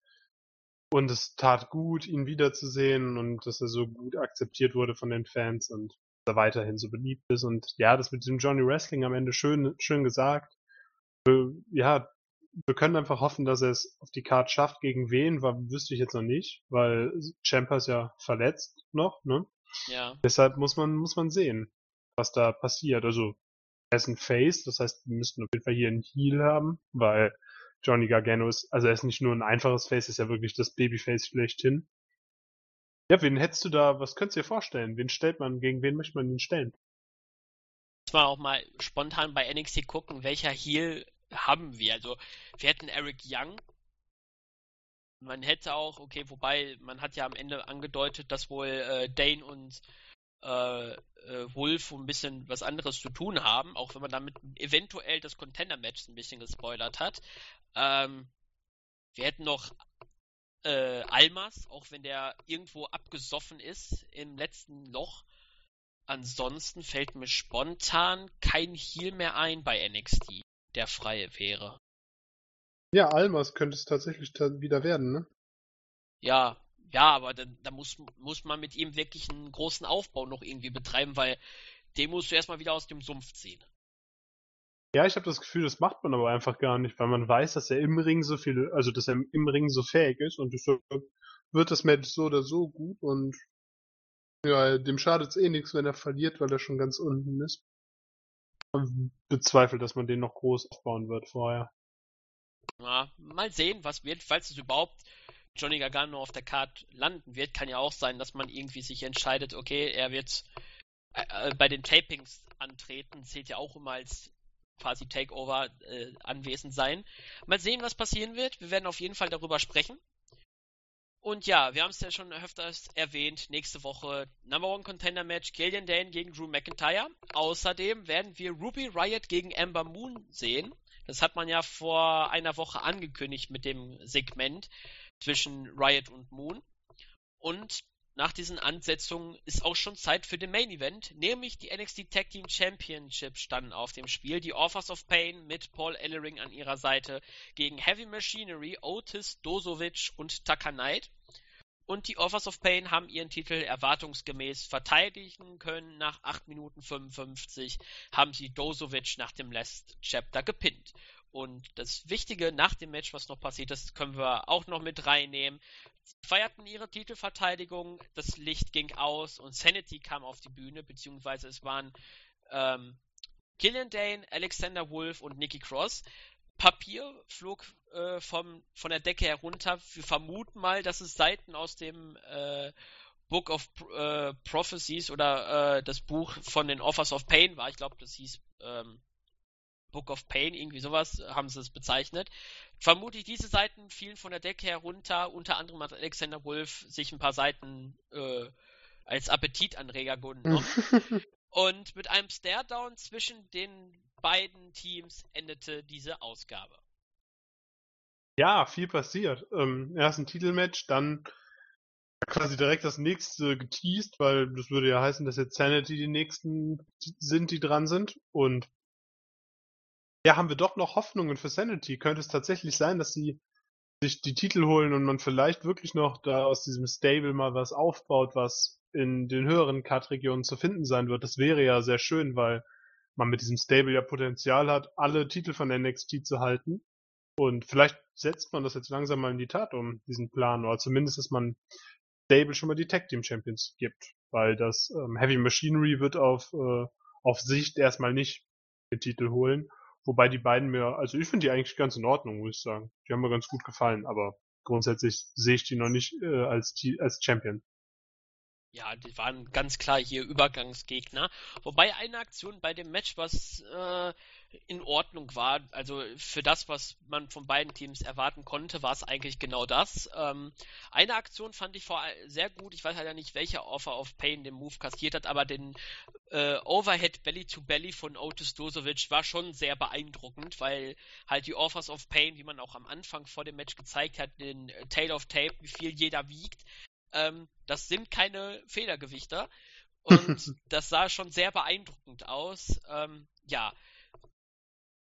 Und es tat gut, ihn wiederzusehen und dass er so gut akzeptiert wurde von den Fans und er weiterhin so beliebt ist. Und ja, das mit dem Johnny Wrestling am Ende schön, schön gesagt. Ja, wir können einfach hoffen, dass er es auf die Karte schafft. Gegen wen, wüsste ich jetzt noch nicht, weil Champa ist ja verletzt noch, ne? Ja. Deshalb muss man, muss man sehen, was da passiert. Also, er ist ein Face, das heißt, wir müssten auf jeden Fall hier einen Heal haben, weil Johnny Gargano ist, also er ist nicht nur ein einfaches Face, ist ja wirklich das Babyface schlechthin. Ja, wen hättest du da, was könntest du dir vorstellen? Wen stellt man, gegen wen möchte man ihn stellen? Muss man auch mal spontan bei NXT gucken, welcher Heal haben wir. Also, wir hätten Eric Young, man hätte auch, okay, wobei man hat ja am Ende angedeutet, dass wohl äh, Dane und äh, äh, Wolf ein bisschen was anderes zu tun haben, auch wenn man damit eventuell das Contender-Match ein bisschen gespoilert hat. Ähm, wir hätten noch äh, Almas, auch wenn der irgendwo abgesoffen ist im letzten Loch. Ansonsten fällt mir spontan kein Heal mehr ein bei NXT, der freie wäre. Ja, Almas könnte es tatsächlich wieder werden, ne? Ja, ja, aber da, da muss, muss man mit ihm wirklich einen großen Aufbau noch irgendwie betreiben, weil den musst du erstmal wieder aus dem Sumpf ziehen. Ja, ich habe das Gefühl, das macht man aber einfach gar nicht, weil man weiß, dass er im Ring so viel, also dass er im Ring so fähig ist und deshalb wird das Match so oder so gut und ja, dem schadet es eh nichts, wenn er verliert, weil er schon ganz unten ist. Man bezweifelt, dass man den noch groß aufbauen wird vorher. Ja, mal sehen, was wird, falls es überhaupt Johnny Gargano auf der Karte landen wird. Kann ja auch sein, dass man irgendwie sich entscheidet, okay, er wird äh, äh, bei den Tapings antreten, zählt ja auch immer als quasi Takeover äh, anwesend sein. Mal sehen, was passieren wird. Wir werden auf jeden Fall darüber sprechen. Und ja, wir haben es ja schon öfters erwähnt. Nächste Woche Number One Contender Match Killian Dane gegen Drew McIntyre. Außerdem werden wir Ruby Riot gegen Amber Moon sehen. Das hat man ja vor einer Woche angekündigt mit dem Segment zwischen Riot und Moon. Und nach diesen Ansetzungen ist auch schon Zeit für den Main Event, nämlich die NXT Tag Team Championship standen auf dem Spiel. Die Offers of Pain mit Paul Ellering an ihrer Seite gegen Heavy Machinery, Otis, Dozovic und Taka Knight. Und die Offers of Pain haben ihren Titel erwartungsgemäß verteidigen können. Nach 8 Minuten 55 haben sie Dozovic nach dem Last Chapter gepinnt. Und das Wichtige nach dem Match, was noch passiert ist, können wir auch noch mit reinnehmen. Sie feierten ihre Titelverteidigung, das Licht ging aus und Sanity kam auf die Bühne, beziehungsweise es waren ähm, Killian Dane, Alexander Wolf und Nikki Cross. Papier flog äh, vom, von der Decke herunter. Wir vermuten mal, dass es Seiten aus dem äh, Book of äh, Prophecies oder äh, das Buch von den Offers of Pain war. Ich glaube, das hieß ähm, Book of Pain, irgendwie sowas haben sie es bezeichnet. Vermutlich diese Seiten fielen von der Decke herunter. Unter anderem hat Alexander Wolf sich ein paar Seiten äh, als Appetitanreger genommen. (laughs) Und mit einem Stare-Down zwischen den beiden Teams endete diese Ausgabe? Ja, viel passiert. Ähm, erst ein Titelmatch, dann quasi direkt das nächste geteased, weil das würde ja heißen, dass jetzt Sanity die nächsten sind, die dran sind. Und ja, haben wir doch noch Hoffnungen für Sanity. Könnte es tatsächlich sein, dass sie sich die Titel holen und man vielleicht wirklich noch da aus diesem Stable mal was aufbaut, was in den höheren Cut-Regionen zu finden sein wird. Das wäre ja sehr schön, weil man mit diesem Stable ja Potenzial hat, alle Titel von NXT zu halten. Und vielleicht setzt man das jetzt langsam mal in die Tat um, diesen Plan, oder zumindest, dass man Stable schon mal die Tag Team Champions gibt, weil das ähm, Heavy Machinery wird auf, äh, auf Sicht erstmal nicht den Titel holen. Wobei die beiden mir, also ich finde die eigentlich ganz in Ordnung, muss ich sagen. Die haben mir ganz gut gefallen, aber grundsätzlich sehe ich die noch nicht äh, als, als Champion. Ja, die waren ganz klar hier Übergangsgegner. Wobei eine Aktion bei dem Match, was äh, in Ordnung war, also für das, was man von beiden Teams erwarten konnte, war es eigentlich genau das. Ähm, eine Aktion fand ich vor sehr gut. Ich weiß halt ja nicht, welcher Offer of Pain den Move kassiert hat, aber den äh, Overhead Belly to Belly von Otis Dosovic war schon sehr beeindruckend, weil halt die Offers of Pain, wie man auch am Anfang vor dem Match gezeigt hat, den Tail of Tape, wie viel jeder wiegt, ähm, das sind keine Federgewichter. Und (laughs) das sah schon sehr beeindruckend aus. Ähm, ja.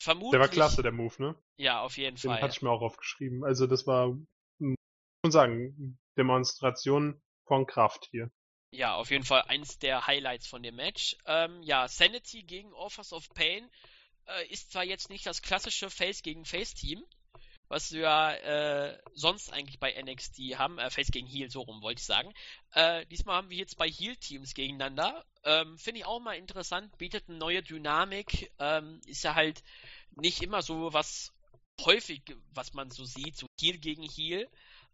Vermutlich. Der war klasse, der Move, ne? Ja, auf jeden Den Fall. hatte ich mir auch aufgeschrieben. Also das war, muss man sagen, Demonstration von Kraft hier. Ja, auf jeden Fall eins der Highlights von dem Match. Ähm, ja, Sanity gegen Offers of Pain äh, ist zwar jetzt nicht das klassische Face gegen Face Team, was wir äh, sonst eigentlich bei NXT haben, äh, Face gegen Heel, so rum wollte ich sagen. Äh, diesmal haben wir jetzt bei Heel-Teams gegeneinander. Ähm, Finde ich auch mal interessant, bietet eine neue Dynamik, ähm, ist ja halt nicht immer so was häufig, was man so sieht, so Heel gegen Heel.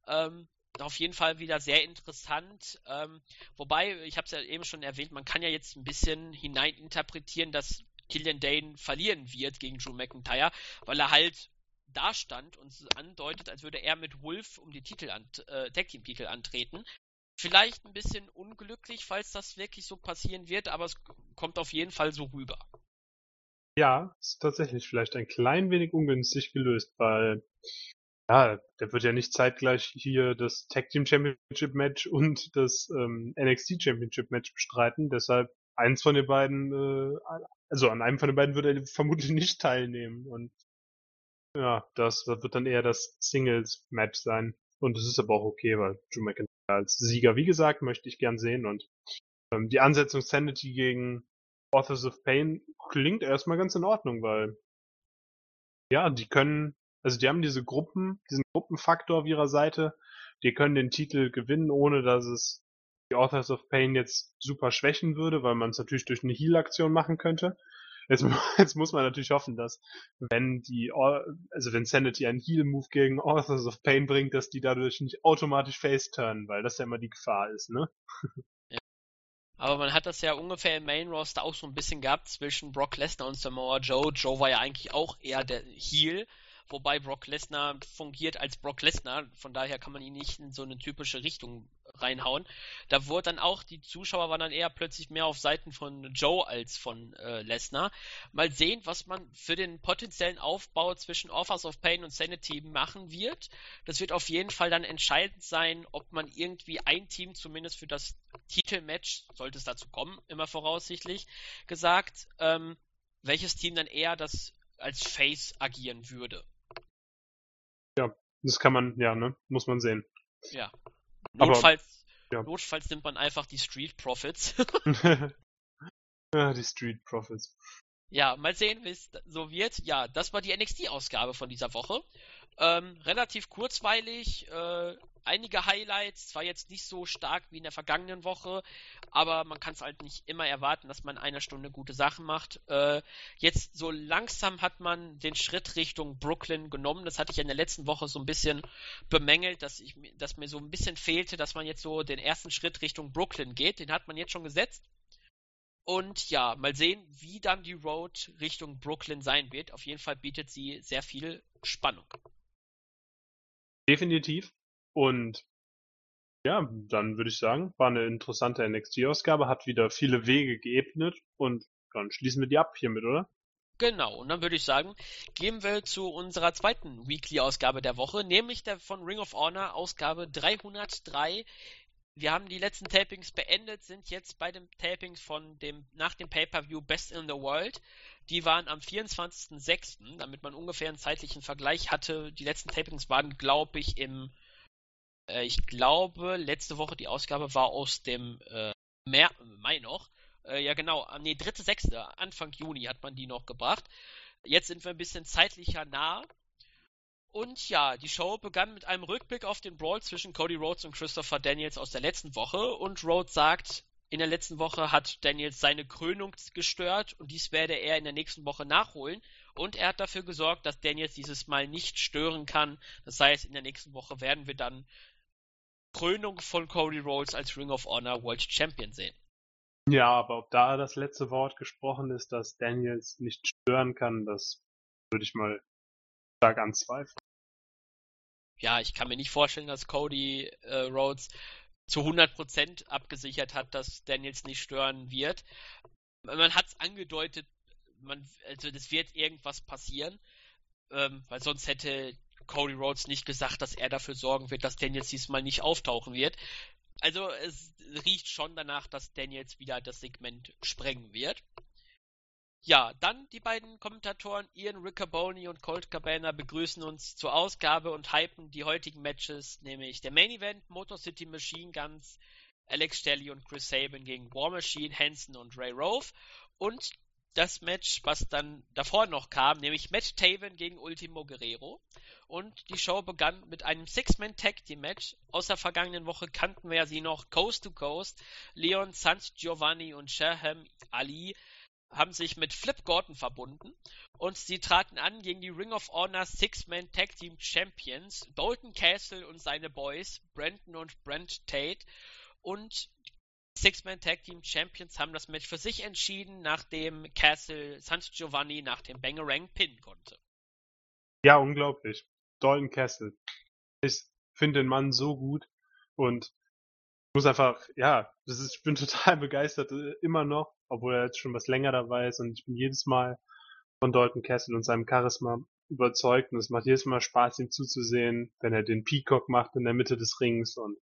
Ähm, auf jeden Fall wieder sehr interessant. Ähm, wobei, ich habe es ja eben schon erwähnt, man kann ja jetzt ein bisschen hineininterpretieren, dass Killian Dane verlieren wird gegen Drew McIntyre, weil er halt dastand und andeutet, als würde er mit Wolf um die Titel äh, Tag Team Titel antreten. Vielleicht ein bisschen unglücklich, falls das wirklich so passieren wird, aber es kommt auf jeden Fall so rüber. Ja, ist tatsächlich vielleicht ein klein wenig ungünstig gelöst, weil ja, der wird ja nicht zeitgleich hier das Tag Team Championship Match und das ähm, NXT Championship Match bestreiten. Deshalb eins von den beiden, äh, also an einem von den beiden würde er vermutlich nicht teilnehmen. Und ja, das wird dann eher das Singles-Match sein. Und es ist aber auch okay, weil Drew McIntyre als Sieger, wie gesagt, möchte ich gern sehen. Und ähm, die Ansetzung Sanity gegen Authors of Pain klingt erstmal ganz in Ordnung, weil ja, die können, also die haben diese Gruppen, diesen Gruppenfaktor auf ihrer Seite, die können den Titel gewinnen, ohne dass es die Authors of Pain jetzt super schwächen würde, weil man es natürlich durch eine Heal-Aktion machen könnte. Jetzt, (laughs) jetzt muss man natürlich hoffen, dass wenn die, also wenn Sanity einen Heal-Move gegen Authors of Pain bringt, dass die dadurch nicht automatisch face-turnen, weil das ja immer die Gefahr ist, ne? Ja. Aber man hat das ja ungefähr im Main Roster auch so ein bisschen gehabt zwischen Brock Lesnar und Samoa Joe. Joe war ja eigentlich auch eher der Heal, wobei Brock Lesnar fungiert als Brock Lesnar, von daher kann man ihn nicht in so eine typische Richtung reinhauen. Da wurde dann auch, die Zuschauer waren dann eher plötzlich mehr auf Seiten von Joe als von äh, Lesnar. Mal sehen, was man für den potenziellen Aufbau zwischen Offers of Pain und Sanity machen wird. Das wird auf jeden Fall dann entscheidend sein, ob man irgendwie ein Team zumindest für das Titelmatch, sollte es dazu kommen, immer voraussichtlich gesagt, ähm, welches Team dann eher das als Face agieren würde. Das kann man, ja, ne, muss man sehen. Ja. Notfalls, Aber, ja. notfalls nimmt man einfach die Street Profits. (laughs) (laughs) ja, die Street Profits. Ja, mal sehen, wie es so wird. Ja, das war die NXT-Ausgabe von dieser Woche. Ähm, relativ kurzweilig, äh, einige Highlights, zwar jetzt nicht so stark wie in der vergangenen Woche, aber man kann es halt nicht immer erwarten, dass man in einer Stunde gute Sachen macht. Äh, jetzt so langsam hat man den Schritt Richtung Brooklyn genommen. Das hatte ich in der letzten Woche so ein bisschen bemängelt, dass, ich, dass mir so ein bisschen fehlte, dass man jetzt so den ersten Schritt Richtung Brooklyn geht. Den hat man jetzt schon gesetzt. Und ja, mal sehen, wie dann die Road Richtung Brooklyn sein wird. Auf jeden Fall bietet sie sehr viel Spannung. Definitiv. Und ja, dann würde ich sagen, war eine interessante NXT-Ausgabe, hat wieder viele Wege geebnet und dann schließen wir die ab hiermit, oder? Genau, und dann würde ich sagen, gehen wir zu unserer zweiten Weekly-Ausgabe der Woche, nämlich der von Ring of Honor, Ausgabe 303. Wir haben die letzten Tapings beendet, sind jetzt bei den Tapings von dem, nach dem Pay-Per-View Best in the World. Die waren am 24.06., damit man ungefähr einen zeitlichen Vergleich hatte. Die letzten Tapings waren, glaube ich, im, äh, ich glaube, letzte Woche die Ausgabe war aus dem äh, Mai noch. Äh, ja, genau. Ah, nee, dritte, sechste, Anfang Juni hat man die noch gebracht. Jetzt sind wir ein bisschen zeitlicher nah. Und ja, die Show begann mit einem Rückblick auf den Brawl zwischen Cody Rhodes und Christopher Daniels aus der letzten Woche. Und Rhodes sagt, in der letzten Woche hat Daniels seine Krönung gestört und dies werde er in der nächsten Woche nachholen. Und er hat dafür gesorgt, dass Daniels dieses Mal nicht stören kann. Das heißt, in der nächsten Woche werden wir dann Krönung von Cody Rhodes als Ring of Honor World Champion sehen. Ja, aber ob da das letzte Wort gesprochen ist, dass Daniels nicht stören kann, das würde ich mal stark anzweifeln. Ja, ich kann mir nicht vorstellen, dass Cody äh, Rhodes zu 100% abgesichert hat, dass Daniels nicht stören wird. Man hat es angedeutet, man, also das wird irgendwas passieren, ähm, weil sonst hätte Cody Rhodes nicht gesagt, dass er dafür sorgen wird, dass Daniels diesmal nicht auftauchen wird. Also es riecht schon danach, dass Daniels wieder das Segment sprengen wird. Ja, dann die beiden Kommentatoren Ian Riccaboni und Colt Cabana begrüßen uns zur Ausgabe und hypen die heutigen Matches, nämlich der Main Event Motor City Machine Guns, Alex Shelley und Chris Sabin gegen War Machine, Hansen und Ray Rove und das Match, was dann davor noch kam, nämlich Matt Taven gegen Ultimo Guerrero. Und die Show begann mit einem Six-Man-Tag-Team-Match. Aus der vergangenen Woche kannten wir sie noch Coast to Coast. Leon Sant Giovanni und Shaham Ali haben sich mit Flip Gordon verbunden und sie traten an gegen die Ring of Honor Six-Man Tag Team Champions Bolton Castle und seine Boys Brandon und Brent Tate und Six-Man Tag Team Champions haben das Match für sich entschieden, nachdem Castle Santos Giovanni nach dem Bangerang pinnen konnte. Ja, unglaublich. Dalton Castle. Ich finde den Mann so gut und muss einfach, ja, ist, ich bin (laughs) total begeistert, äh, immer noch, obwohl er jetzt schon was länger dabei ist und ich bin jedes Mal von Dalton Castle und seinem Charisma überzeugt und es macht jedes Mal Spaß, ihm zuzusehen, wenn er den Peacock macht in der Mitte des Rings und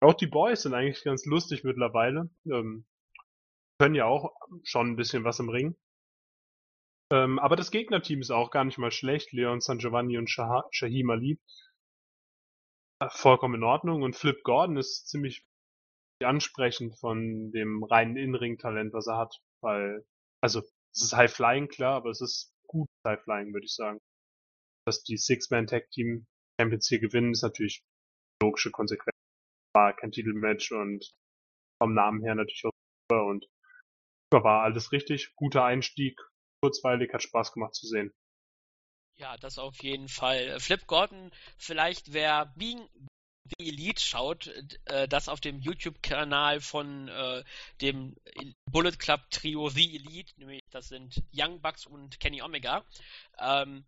auch die Boys sind eigentlich ganz lustig mittlerweile. Ähm, können ja auch schon ein bisschen was im Ring. Ähm, aber das Gegnerteam ist auch gar nicht mal schlecht. Leon San Giovanni und Shah Shahim Ali. Äh, vollkommen in Ordnung. Und Flip Gordon ist ziemlich ansprechend von dem reinen In-Ring-Talent, was er hat. Weil, also, es ist High Flying, klar, aber es ist gut High Flying, würde ich sagen. Dass die Six-Man-Tag-Team Champions hier gewinnen, ist natürlich logische Konsequenz war kein Titelmatch und vom Namen her natürlich auch super und war alles richtig. Guter Einstieg, kurzweilig, hat Spaß gemacht zu sehen. Ja, das auf jeden Fall. Flip Gordon, vielleicht wer Being The Elite schaut, äh, das auf dem YouTube-Kanal von äh, dem Bullet Club Trio The Elite, nämlich das sind Young Bucks und Kenny Omega. Ähm,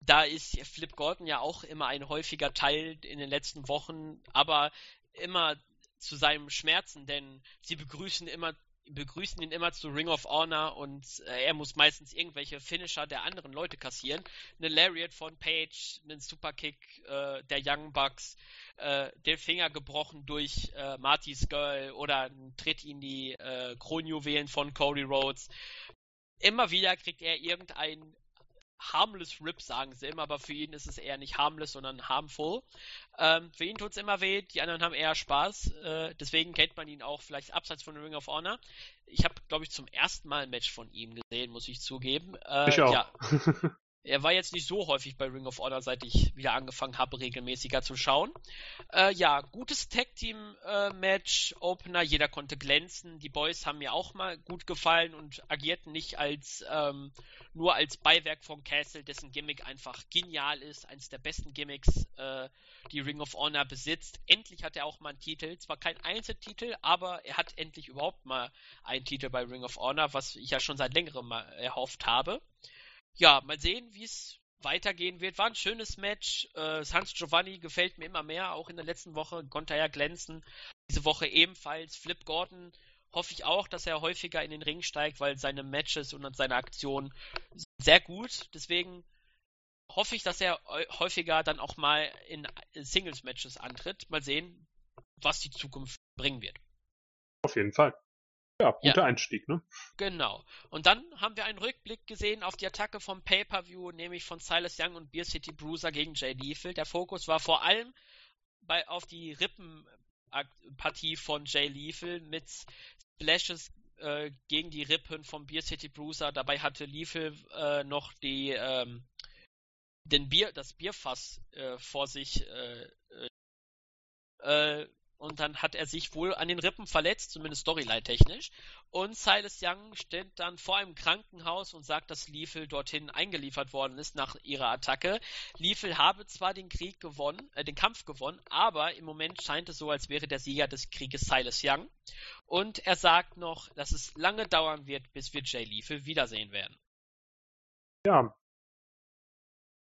da ist Flip Gordon ja auch immer ein häufiger Teil in den letzten Wochen, aber immer zu seinem Schmerzen, denn sie begrüßen immer begrüßen ihn immer zu Ring of Honor und äh, er muss meistens irgendwelche Finisher der anderen Leute kassieren. Eine Lariat von Page, einen Superkick äh, der Young Bucks, äh, den Finger gebrochen durch äh, Marty's Girl oder einen Tritt in die äh, Kronjuwelen von Cody Rhodes. Immer wieder kriegt er irgendein harmless Rip, sagen sie immer, aber für ihn ist es eher nicht harmless, sondern harmful. Ähm, für ihn tut es immer weh, die anderen haben eher Spaß. Äh, deswegen kennt man ihn auch vielleicht abseits von Ring of Honor. Ich habe, glaube ich, zum ersten Mal ein Match von ihm gesehen, muss ich zugeben. Äh, ich auch. Ja. (laughs) Er war jetzt nicht so häufig bei Ring of Honor, seit ich wieder angefangen habe, regelmäßiger zu schauen. Äh, ja, gutes Tag-Team-Match, äh, Opener, jeder konnte glänzen. Die Boys haben mir auch mal gut gefallen und agierten nicht als ähm, nur als Beiwerk von Castle, dessen Gimmick einfach genial ist, eines der besten Gimmicks, äh, die Ring of Honor besitzt. Endlich hat er auch mal einen Titel, zwar kein Einzeltitel, aber er hat endlich überhaupt mal einen Titel bei Ring of Honor, was ich ja schon seit längerem mal erhofft habe ja, mal sehen, wie es weitergehen wird. War ein schönes Match. Äh, Hans Giovanni gefällt mir immer mehr. Auch in der letzten Woche konnte er ja glänzen. Diese Woche ebenfalls. Flip Gordon hoffe ich auch, dass er häufiger in den Ring steigt, weil seine Matches und seine Aktionen sehr gut. Deswegen hoffe ich, dass er häufiger dann auch mal in Singles-Matches antritt. Mal sehen, was die Zukunft bringen wird. Auf jeden Fall. Ja, guter ja. Einstieg, ne? Genau. Und dann haben wir einen Rückblick gesehen auf die Attacke vom Pay-Per-View, nämlich von Silas Young und Beer City Bruiser gegen Jay Lethal. Der Fokus war vor allem bei, auf die Rippenpartie von Jay Lethal mit Splashes äh, gegen die Rippen vom Beer City Bruiser. Dabei hatte Lethal äh, noch die, ähm, den Bier, das Bierfass äh, vor sich äh, äh, äh und dann hat er sich wohl an den Rippen verletzt, zumindest storyline-technisch. Und Silas Young steht dann vor einem Krankenhaus und sagt, dass Liefel dorthin eingeliefert worden ist nach ihrer Attacke. Liefel habe zwar den Krieg gewonnen, äh, den Kampf gewonnen, aber im Moment scheint es so, als wäre der Sieger des Krieges Silas Young. Und er sagt noch, dass es lange dauern wird, bis wir Jay Liefel wiedersehen werden. Ja.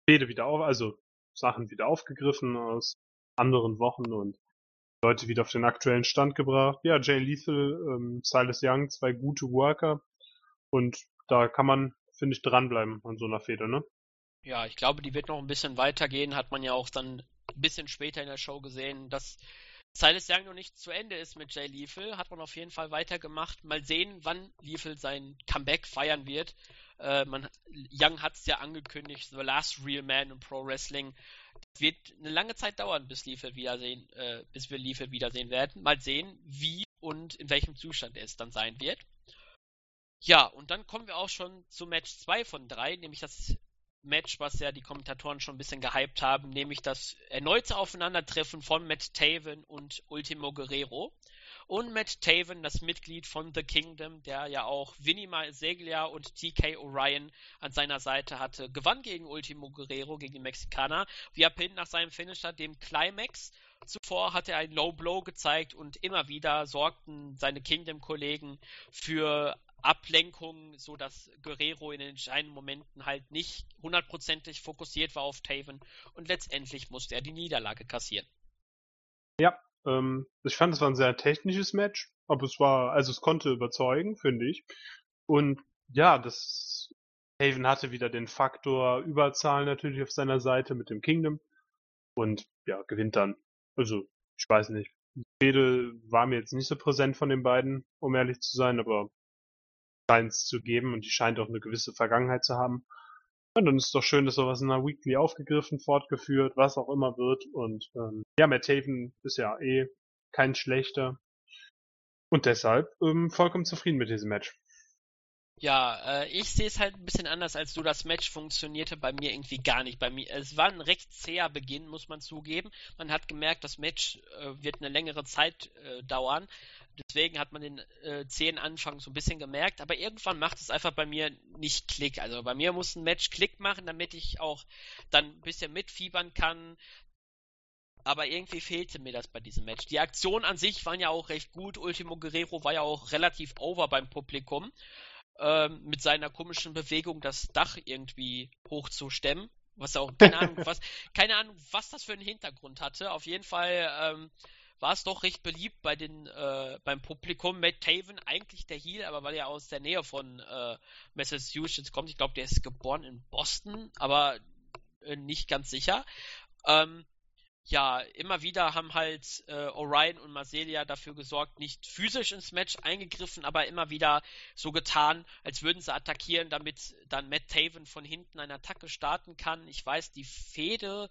Rede wieder auf, also Sachen wieder aufgegriffen aus anderen Wochen und Leute wieder auf den aktuellen Stand gebracht. Ja, Jay Lethal, ähm, Silas Young, zwei gute Worker. Und da kann man, finde ich, dranbleiben an so einer Feder, ne? Ja, ich glaube, die wird noch ein bisschen weitergehen. Hat man ja auch dann ein bisschen später in der Show gesehen, dass Silas Young noch nicht zu Ende ist mit Jay Lethal. Hat man auf jeden Fall weitergemacht. Mal sehen, wann Lethal sein Comeback feiern wird. Äh, man, Young hat es ja angekündigt, The Last Real Man in Pro Wrestling wird eine lange Zeit dauern, bis, Liefel wiedersehen, äh, bis wir Liefel wiedersehen werden. Mal sehen, wie und in welchem Zustand es dann sein wird. Ja, und dann kommen wir auch schon zu Match 2 von 3, nämlich das Match, was ja die Kommentatoren schon ein bisschen gehypt haben, nämlich das erneute Aufeinandertreffen von Matt Taven und Ultimo Guerrero und Matt Taven, das Mitglied von The Kingdom, der ja auch Vinny Seglia und TK Orion an seiner Seite hatte, gewann gegen Ultimo Guerrero, gegen den Mexikaner, via Pin nach seinem Finisher, dem Climax. Zuvor hat er ein Low Blow gezeigt und immer wieder sorgten seine Kingdom-Kollegen für Ablenkung, so dass Guerrero in den entscheidenden Momenten halt nicht hundertprozentig fokussiert war auf Taven und letztendlich musste er die Niederlage kassieren. Ja, ähm, ich fand, es war ein sehr technisches Match, aber es war, also es konnte überzeugen, finde ich. Und ja, das Haven hatte wieder den Faktor Überzahl natürlich auf seiner Seite mit dem Kingdom und ja, gewinnt dann. Also, ich weiß nicht. Rede war mir jetzt nicht so präsent von den beiden, um ehrlich zu sein, aber scheint es zu geben und die scheint auch eine gewisse Vergangenheit zu haben. Und dann ist es doch schön, dass sowas in einer Weekly aufgegriffen, fortgeführt, was auch immer wird. Und ähm, ja, Matt Haven ist ja eh kein schlechter. Und deshalb ähm, vollkommen zufrieden mit diesem Match. Ja, äh, ich sehe es halt ein bisschen anders als du. Das Match funktionierte bei mir irgendwie gar nicht. Bei mir, es war ein recht zäher Beginn, muss man zugeben. Man hat gemerkt, das Match äh, wird eine längere Zeit äh, dauern. Deswegen hat man den äh, zähen Anfang so ein bisschen gemerkt. Aber irgendwann macht es einfach bei mir nicht Klick. Also bei mir muss ein Match Klick machen, damit ich auch dann ein bisschen mitfiebern kann. Aber irgendwie fehlte mir das bei diesem Match. Die Aktionen an sich waren ja auch recht gut. Ultimo Guerrero war ja auch relativ over beim Publikum ähm, mit seiner komischen Bewegung das Dach irgendwie hochzustemmen. Was auch, keine Ahnung, was, (laughs) keine Ahnung, was das für einen Hintergrund hatte. Auf jeden Fall ähm, war es doch recht beliebt bei den, äh, beim Publikum. Matt Taven, eigentlich der Heel, aber weil er aus der Nähe von äh, Massachusetts kommt, ich glaube, der ist geboren in Boston, aber äh, nicht ganz sicher. Ähm, ja, immer wieder haben halt äh, Orion und Marcelia dafür gesorgt, nicht physisch ins Match eingegriffen, aber immer wieder so getan, als würden sie attackieren, damit dann Matt Taven von hinten eine Attacke starten kann. Ich weiß, die Fehde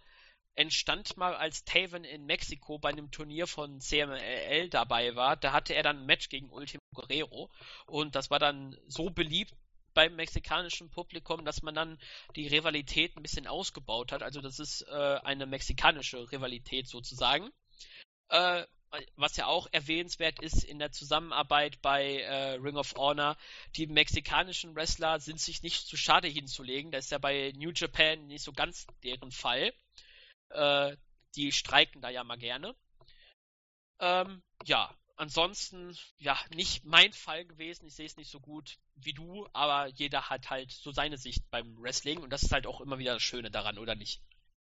entstand mal, als Taven in Mexiko bei einem Turnier von CMLL dabei war. Da hatte er dann ein Match gegen Ultimo Guerrero und das war dann so beliebt, beim mexikanischen Publikum, dass man dann die Rivalität ein bisschen ausgebaut hat. Also das ist äh, eine mexikanische Rivalität sozusagen. Äh, was ja auch erwähnenswert ist in der Zusammenarbeit bei äh, Ring of Honor, die mexikanischen Wrestler sind sich nicht zu schade hinzulegen. Das ist ja bei New Japan nicht so ganz deren Fall. Äh, die streiken da ja mal gerne. Ähm, ja, ansonsten, ja, nicht mein Fall gewesen. Ich sehe es nicht so gut wie du, aber jeder hat halt so seine Sicht beim Wrestling und das ist halt auch immer wieder das Schöne daran, oder nicht?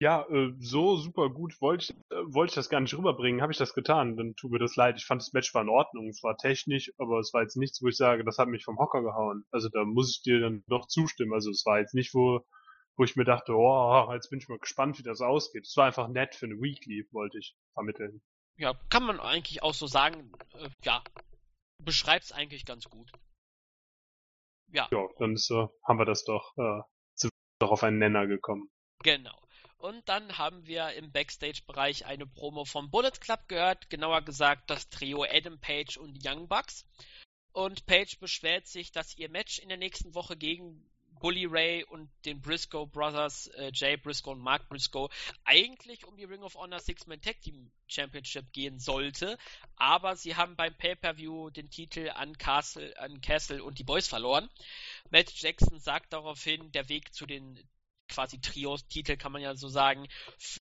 Ja, äh, so super gut wollte ich, äh, wollte ich das gar nicht rüberbringen. Habe ich das getan, dann tut mir das leid. Ich fand das Match war in Ordnung. Es war technisch, aber es war jetzt nichts, wo ich sage, das hat mich vom Hocker gehauen. Also da muss ich dir dann doch zustimmen. Also es war jetzt nicht, wo, wo ich mir dachte, oh, jetzt bin ich mal gespannt, wie das ausgeht. Es war einfach nett für eine Weekly, wollte ich vermitteln. Ja, kann man eigentlich auch so sagen. Äh, ja, beschreibt's eigentlich ganz gut. Ja. Ja, dann ist, äh, haben wir das doch, äh, sind doch auf einen Nenner gekommen. Genau. Und dann haben wir im Backstage-Bereich eine Promo vom Bullet Club gehört, genauer gesagt das Trio Adam Page und Young Bucks. Und Page beschwert sich, dass ihr Match in der nächsten Woche gegen Bully Ray und den Briscoe Brothers, äh, Jay Briscoe und Mark Briscoe, eigentlich um die Ring of Honor Six-Man Tag Team Championship gehen sollte. Aber sie haben beim Pay-Per-View den Titel an Castle, an Castle und die Boys verloren. Matt Jackson sagt daraufhin, der Weg zu den quasi Trios-Titel, kann man ja so sagen,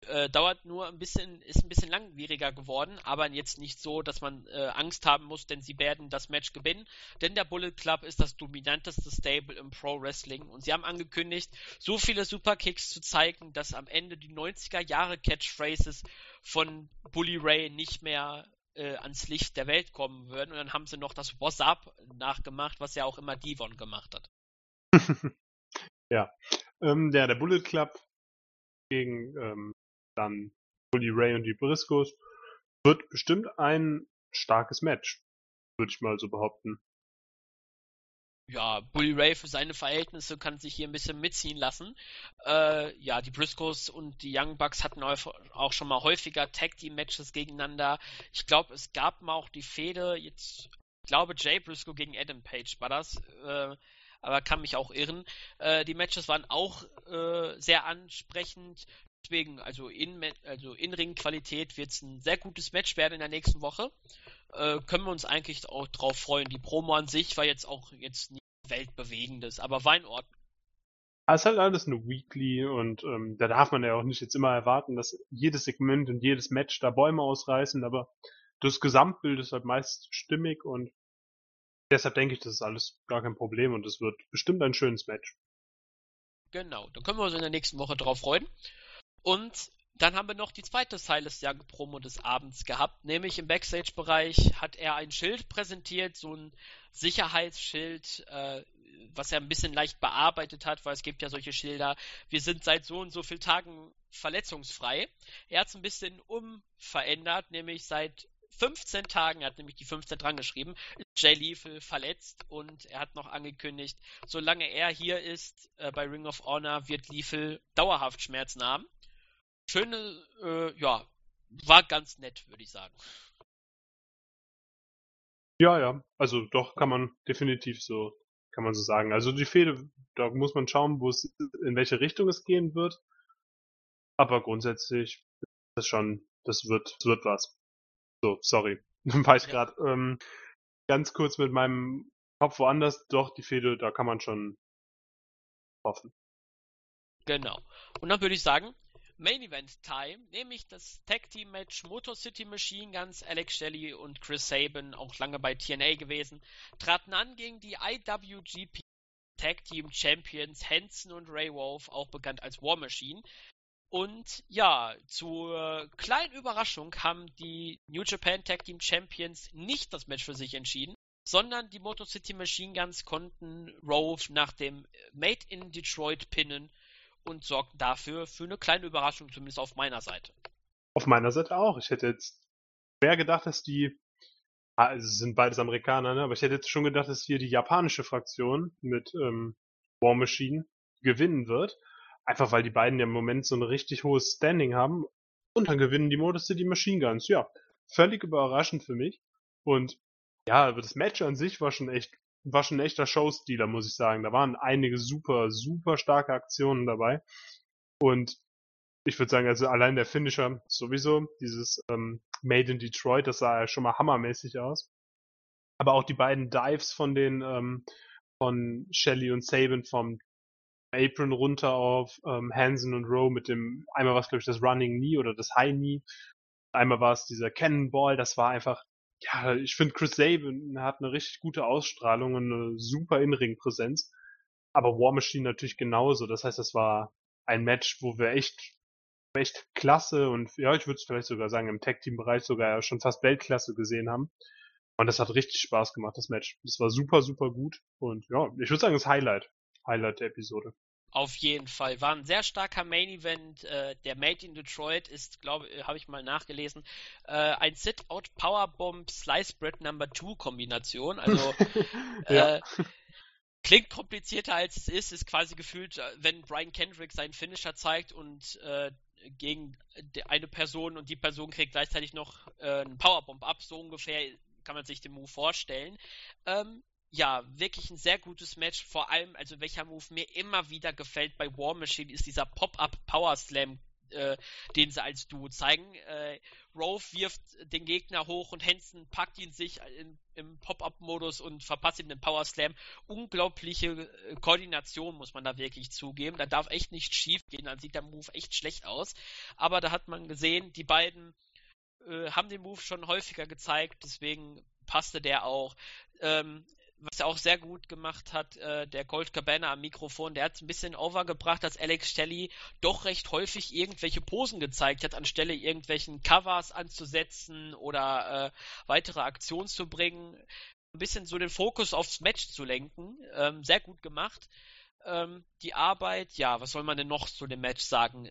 äh, dauert nur ein bisschen, ist ein bisschen langwieriger geworden, aber jetzt nicht so, dass man äh, Angst haben muss, denn sie werden das Match gewinnen. Denn der Bullet Club ist das dominanteste Stable im Pro Wrestling und sie haben angekündigt, so viele Superkicks zu zeigen, dass am Ende die 90er Jahre Catchphrases von Bully Ray nicht mehr äh, ans Licht der Welt kommen würden. Und dann haben sie noch das What's Up nachgemacht, was ja auch immer Devon gemacht hat. (laughs) ja, ähm, der, der Bullet Club gegen ähm, dann Bully Ray und die Briscoes wird bestimmt ein starkes Match, würde ich mal so behaupten. Ja, Bully Ray für seine Verhältnisse kann sich hier ein bisschen mitziehen lassen. Äh, ja, die Briscoes und die Young Bucks hatten auch schon mal häufiger Tag Team Matches gegeneinander. Ich glaube, es gab mal auch die Fehde, jetzt, ich glaube, Jay Briscoe gegen Adam Page war das. Äh, aber kann mich auch irren. Äh, die Matches waren auch äh, sehr ansprechend. Deswegen, also in, also in Ringqualität wird es ein sehr gutes Match werden in der nächsten Woche. Äh, können wir uns eigentlich auch drauf freuen. Die Promo an sich war jetzt auch jetzt nicht weltbewegendes, aber war in Ordnung. Es ist halt alles eine Weekly und ähm, da darf man ja auch nicht jetzt immer erwarten, dass jedes Segment und jedes Match da Bäume ausreißen, aber das Gesamtbild ist halt meist stimmig und Deshalb denke ich, das ist alles gar kein Problem und es wird bestimmt ein schönes Match. Genau, da können wir uns in der nächsten Woche drauf freuen. Und dann haben wir noch die zweite Silas Young Promo des Abends gehabt, nämlich im Backstage-Bereich hat er ein Schild präsentiert, so ein Sicherheitsschild, äh, was er ein bisschen leicht bearbeitet hat, weil es gibt ja solche Schilder, wir sind seit so und so vielen Tagen verletzungsfrei. Er hat es ein bisschen umverändert, nämlich seit 15 Tagen, er hat nämlich die 15 dran geschrieben, ist Jay Lethal verletzt und er hat noch angekündigt, solange er hier ist äh, bei Ring of Honor, wird Lethal dauerhaft Schmerzen haben. Schöne, äh, ja, war ganz nett, würde ich sagen. Ja, ja, also doch kann man definitiv so, kann man so sagen. Also die Fehde, da muss man schauen, wo es, in welche Richtung es gehen wird. Aber grundsätzlich das schon, das wird, das wird was. So, sorry. (laughs) War ich ja. gerade ähm, ganz kurz mit meinem Kopf woanders. Doch, die Fehde, da kann man schon hoffen. Genau. Und dann würde ich sagen, Main Event Time, nämlich das Tag Team Match Motor City Machine Guns, Alex Shelley und Chris Sabin, auch lange bei TNA gewesen, traten an gegen die IWGP Tag Team Champions Hanson und Ray Wolf, auch bekannt als War Machine. Und ja, zur kleinen Überraschung haben die New Japan Tag Team Champions nicht das Match für sich entschieden, sondern die Motor City Machine Guns konnten Rove nach dem Made in Detroit pinnen und sorgten dafür für eine kleine Überraschung, zumindest auf meiner Seite. Auf meiner Seite auch. Ich hätte jetzt schwer gedacht, dass die, also es sind beides Amerikaner, ne? aber ich hätte jetzt schon gedacht, dass hier die japanische Fraktion mit ähm, War Machine gewinnen wird. Einfach weil die beiden ja im Moment so ein richtig hohes Standing haben. Und dann gewinnen die Modus City Machine Guns. Ja, völlig überraschend für mich. Und ja, das Match an sich war schon echt, war schon ein echter Showstealer, muss ich sagen. Da waren einige super, super starke Aktionen dabei. Und ich würde sagen, also allein der Finisher sowieso, dieses ähm, Made in Detroit, das sah ja schon mal hammermäßig aus. Aber auch die beiden Dives von den ähm, von Shelly und Sabin vom Apron runter auf ähm, Hansen und Rowe mit dem, einmal war es glaube ich das Running Knee oder das High Knee, einmal war es dieser Cannonball, das war einfach, ja, ich finde Chris Sabin hat eine richtig gute Ausstrahlung und eine super In-Ring-Präsenz, aber War Machine natürlich genauso, das heißt, das war ein Match, wo wir echt echt klasse und ja, ich würde es vielleicht sogar sagen, im Tag-Team-Bereich sogar schon fast Weltklasse gesehen haben. Und das hat richtig Spaß gemacht, das Match. Das war super, super gut. Und ja, ich würde sagen, das Highlight. Highlight der Episode. Auf jeden Fall. War ein sehr starker Main Event. Äh, der Made in Detroit ist, glaube ich, habe ich mal nachgelesen, äh, ein Sit-Out Powerbomb Slice Bread Number 2 Kombination. Also (laughs) ja. äh, klingt komplizierter als es ist. Ist quasi gefühlt, äh, wenn Brian Kendrick seinen Finisher zeigt und äh, gegen eine Person und die Person kriegt gleichzeitig noch äh, einen Powerbomb ab, so ungefähr kann man sich den Move vorstellen. Ähm, ja, wirklich ein sehr gutes Match. Vor allem, also welcher Move mir immer wieder gefällt bei War Machine, ist dieser Pop-Up Power Slam, äh, den sie als Duo zeigen. Äh, Rove wirft den Gegner hoch und Hansen packt ihn sich in, im Pop-Up-Modus und verpasst ihm den Power Slam. Unglaubliche äh, Koordination muss man da wirklich zugeben. Da darf echt nicht schief gehen, dann sieht der Move echt schlecht aus. Aber da hat man gesehen, die beiden äh, haben den Move schon häufiger gezeigt, deswegen passte der auch. Ähm, was er auch sehr gut gemacht hat, äh, der Colt Cabana am Mikrofon, der hat es ein bisschen overgebracht, dass Alex Shelley doch recht häufig irgendwelche Posen gezeigt hat, anstelle irgendwelchen Covers anzusetzen oder äh, weitere Aktionen zu bringen. Ein bisschen so den Fokus aufs Match zu lenken. Ähm, sehr gut gemacht. Ähm, die Arbeit, ja, was soll man denn noch zu dem Match sagen?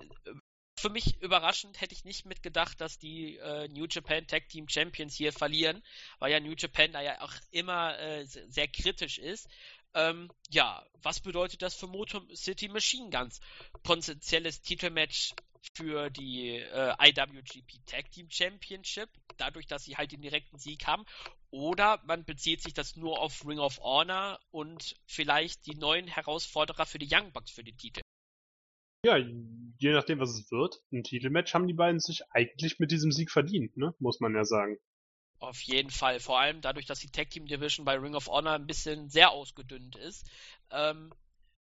Für mich überraschend hätte ich nicht mitgedacht, dass die äh, New Japan Tag Team Champions hier verlieren, weil ja New Japan da ja auch immer äh, sehr kritisch ist. Ähm, ja, was bedeutet das für Motor City Machine Guns? Potenzielles Titelmatch für die äh, IWGP Tag Team Championship, dadurch, dass sie halt den direkten Sieg haben. Oder man bezieht sich das nur auf Ring of Honor und vielleicht die neuen Herausforderer für die Young Bucks für die Titel. Ja, je nachdem, was es wird, ein Titelmatch haben die beiden sich eigentlich mit diesem Sieg verdient, ne? Muss man ja sagen. Auf jeden Fall. Vor allem dadurch, dass die Tag Team Division bei Ring of Honor ein bisschen sehr ausgedünnt ist. Ähm,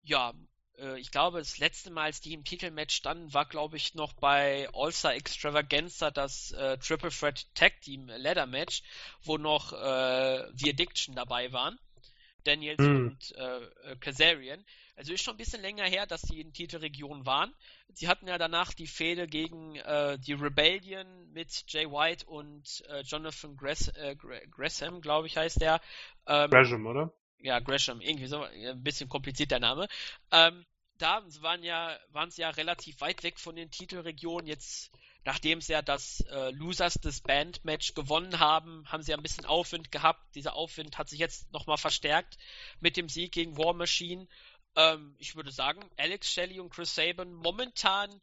ja, äh, ich glaube, das letzte Mal, als die im Titelmatch standen, war, glaube ich, noch bei All-Star Extravaganza das äh, Triple Threat Tag Team Ladder Match, wo noch äh, The Addiction dabei waren. Daniels hm. und äh, Kazarian. Also ist schon ein bisschen länger her, dass sie in Titelregion waren. Sie hatten ja danach die Fehde gegen äh, die Rebellion mit Jay White und äh, Jonathan Gress, äh, Gresham, glaube ich, heißt der. Ähm, Gresham, oder? Ja, Gresham, irgendwie so ein bisschen kompliziert der Name. Ähm, da waren ja, waren sie ja relativ weit weg von den Titelregionen. Jetzt, nachdem sie ja das äh, Losers des Band Match gewonnen haben, haben sie ja ein bisschen Aufwind gehabt. Dieser Aufwind hat sich jetzt nochmal verstärkt mit dem Sieg gegen War Machine. Ähm, ich würde sagen, Alex Shelley und Chris Sabin momentan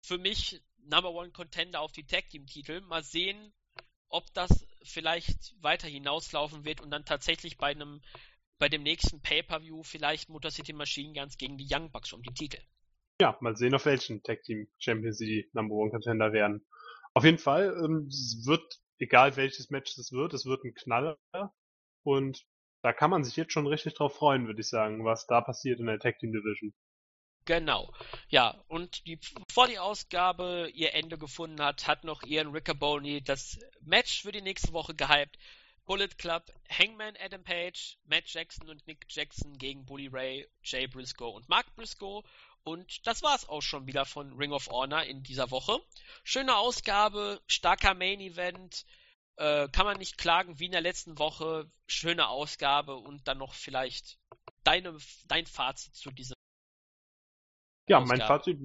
für mich Number One Contender auf die Tag Team Titel. Mal sehen, ob das vielleicht weiter hinauslaufen wird und dann tatsächlich bei einem bei dem nächsten Pay-Per-View vielleicht Motor City Machine Guns gegen die Young Bucks um die Titel. Ja, mal sehen, auf welchen Tag Team Champions die Number One Contender werden. Auf jeden Fall, ähm, es wird, egal welches Match es wird, es wird ein Knaller. Und da kann man sich jetzt schon richtig drauf freuen, würde ich sagen, was da passiert in der Tag Team Division. Genau. Ja, und die, bevor die Ausgabe ihr Ende gefunden hat, hat noch Ian Riccaboni das Match für die nächste Woche gehypt. Bullet Club, Hangman Adam Page, Matt Jackson und Nick Jackson gegen Bully Ray, Jay Briscoe und Mark Briscoe. Und das war's auch schon wieder von Ring of Honor in dieser Woche. Schöne Ausgabe, starker Main Event, äh, kann man nicht klagen, wie in der letzten Woche. Schöne Ausgabe und dann noch vielleicht deine, dein Fazit zu diesem. Ja, Ausgabe. mein Fazit,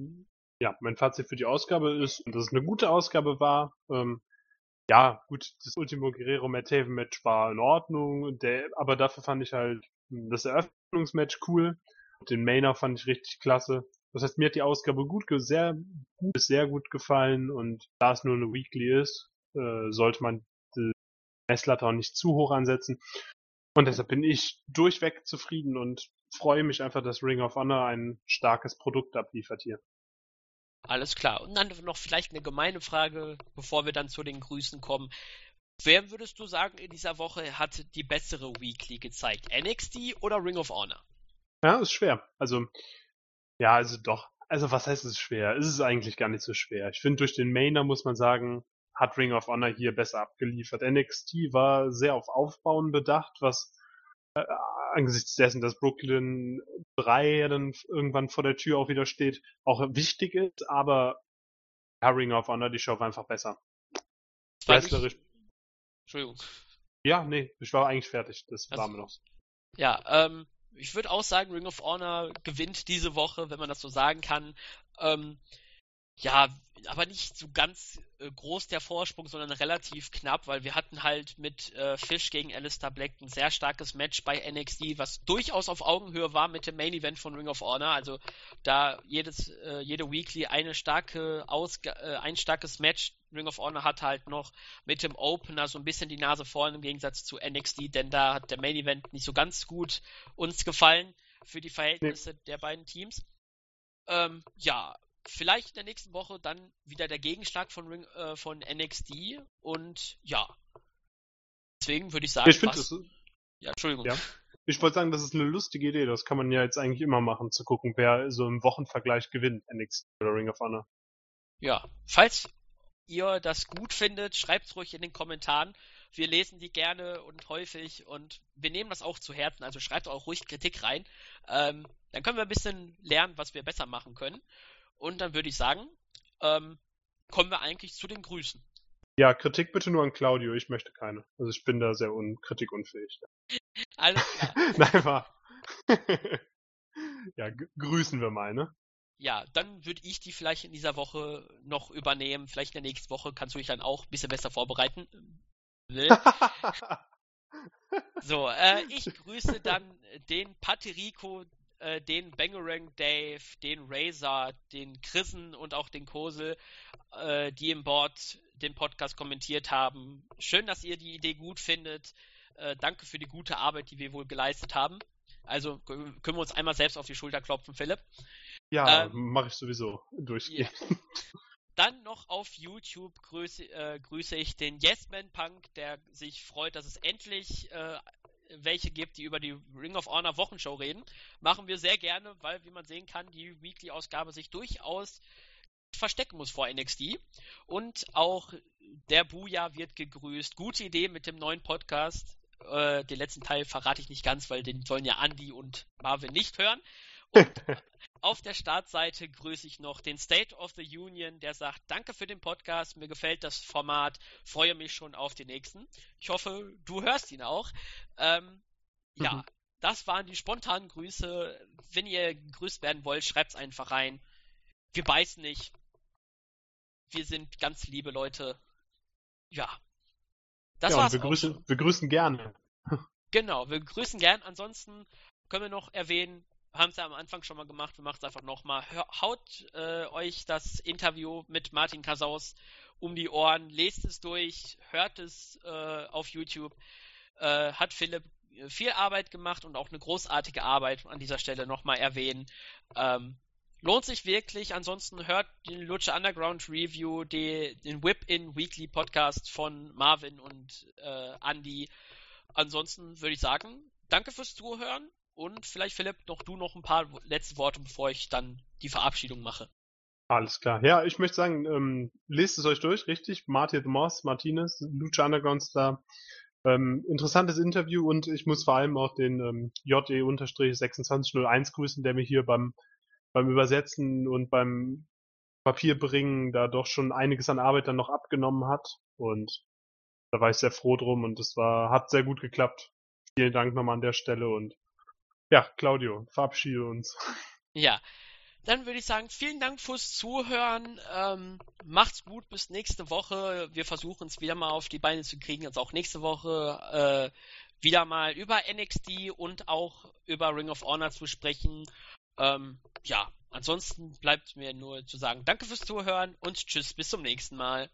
ja, mein Fazit für die Ausgabe ist, dass es eine gute Ausgabe war. Ähm, ja, gut, das Ultimo Guerrero Matt Haven Match war in Ordnung, der, aber dafür fand ich halt das Eröffnungsmatch cool. Den Mainer fand ich richtig klasse. Das heißt, mir hat die Ausgabe gut, sehr gut, sehr gut gefallen und da es nur eine Weekly ist, äh, sollte man Messlatte auch nicht zu hoch ansetzen. Und deshalb bin ich durchweg zufrieden und freue mich einfach, dass Ring of Honor ein starkes Produkt abliefert hier. Alles klar. Und dann noch vielleicht eine gemeine Frage, bevor wir dann zu den Grüßen kommen. Wer würdest du sagen, in dieser Woche hat die bessere Weekly gezeigt? NXT oder Ring of Honor? Ja, ist schwer. Also, ja, also doch. Also, was heißt es schwer? Es ist eigentlich gar nicht so schwer. Ich finde, durch den Mainer muss man sagen, hat Ring of Honor hier besser abgeliefert. NXT war sehr auf Aufbauen bedacht, was äh, angesichts dessen, dass Brooklyn 3 dann irgendwann vor der Tür auch wieder steht, auch wichtig ist, aber ja, Ring of Honor, die Show war einfach besser. Wrestlerisch. Entschuldigung. Ja, nee, ich war eigentlich fertig. Das Also- war mir noch. Ja, ähm, ich würde auch sagen, Ring of Honor gewinnt diese Woche, wenn man das so sagen kann. Ähm, ja, aber nicht so ganz äh, groß der Vorsprung, sondern relativ knapp, weil wir hatten halt mit äh, Fish gegen Alistair Black ein sehr starkes Match bei NXT, was durchaus auf Augenhöhe war mit dem Main Event von Ring of Honor. Also da jedes, äh, jede Weekly eine starke Ausg äh, ein starkes Match. Ring of Honor hat halt noch mit dem Opener so ein bisschen die Nase vorn im Gegensatz zu NXT, denn da hat der Main Event nicht so ganz gut uns gefallen für die Verhältnisse der beiden Teams. Ähm, ja, vielleicht in der nächsten Woche dann wieder der Gegenschlag von, Ring, äh, von NXT und ja. Deswegen würde ich sagen, Ich finde das, ja, Entschuldigung. Ja. (laughs) ich wollte sagen, das ist eine lustige Idee. Das kann man ja jetzt eigentlich immer machen, zu gucken, wer so im Wochenvergleich gewinnt, NXT oder Ring of Honor. Ja, falls ihr das gut findet, schreibt es ruhig in den Kommentaren. Wir lesen die gerne und häufig und wir nehmen das auch zu Herzen. Also schreibt auch ruhig Kritik rein. Ähm, dann können wir ein bisschen lernen, was wir besser machen können. Und dann würde ich sagen, ähm, kommen wir eigentlich zu den Grüßen. Ja, Kritik bitte nur an Claudio, ich möchte keine. Also ich bin da sehr un kritikunfähig. (laughs) Alles klar. (laughs) Nein, war. (laughs) ja, grüßen wir mal, ne? Ja, dann würde ich die vielleicht in dieser Woche noch übernehmen. Vielleicht in der nächsten Woche kannst du dich dann auch ein bisschen besser vorbereiten. So, äh, ich grüße dann den Paterico, äh, den Bangerang Dave, den Razor, den Chrisen und auch den Kosel, äh, die im Board den Podcast kommentiert haben. Schön, dass ihr die Idee gut findet. Äh, danke für die gute Arbeit, die wir wohl geleistet haben. Also können wir uns einmal selbst auf die Schulter klopfen, Philipp. ja, Ähm, mache ich sowieso durchgehend. Dann noch auf YouTube grüße, äh, grüße ich den Yesman Punk, der sich freut, dass es endlich äh, welche gibt, die über die Ring of Honor Wochenshow reden. Machen wir sehr gerne, weil, wie man sehen kann, die Weekly-Ausgabe sich durchaus verstecken muss vor NXT. Und auch der Buja wird gegrüßt. Gute Idee mit dem neuen Podcast. Äh, den letzten Teil verrate ich nicht ganz, weil den sollen ja Andy und Marvin nicht hören. Und (laughs) auf der Startseite grüße ich noch den State of the Union, der sagt, danke für den Podcast, mir gefällt das Format, freue mich schon auf den nächsten. Ich hoffe, du hörst ihn auch. Ähm, ja, Mhm. das waren die spontanen Grüße. Wenn ihr gegrüßt werden wollt, schreibt's einfach rein. Wir beißen nicht. Wir sind ganz liebe Leute. Ja. Das ja, und war's wir auch grüßen, wir grüßen gerne. Genau, wir grüßen gern. Ansonsten können wir noch erwähnen, haben es ja am Anfang schon mal gemacht, wir machen es einfach nochmal. Haut äh, euch das Interview mit Martin Casaus um die Ohren, lest es durch, hört es äh, auf YouTube. Äh, hat Philipp äh, viel Arbeit gemacht und auch eine großartige Arbeit an dieser Stelle nochmal erwähnen. Ähm, lohnt sich wirklich. Ansonsten hört den Lucha Underground Review, die, den Whip-In Weekly Podcast von Marvin und äh, Andy. Ansonsten würde ich sagen, danke fürs Zuhören und vielleicht Philipp noch du noch ein paar letzte Worte, bevor ich dann die Verabschiedung mache. Alles klar. Ja, ich möchte sagen, ähm, lest es euch durch, richtig? Martin the Moss, Martinez, Lucha Underground Star. Ähm, interessantes Interview und ich muss vor allem auch den ähm, JE-2601 grüßen, der mir hier beim, beim Übersetzen und beim Papierbringen da doch schon einiges an Arbeit dann noch abgenommen hat. Und da war ich sehr froh drum und das war, hat sehr gut geklappt. Vielen Dank nochmal an der Stelle und ja, Claudio, verabschiede uns. Ja, dann würde ich sagen, vielen Dank fürs Zuhören. Ähm, macht's gut, bis nächste Woche. Wir versuchen es wieder mal auf die Beine zu kriegen. Also auch nächste Woche äh, wieder mal über NXT und auch über Ring of Honor zu sprechen. Ähm, ja, ansonsten bleibt mir nur zu sagen, danke fürs Zuhören und tschüss, bis zum nächsten Mal.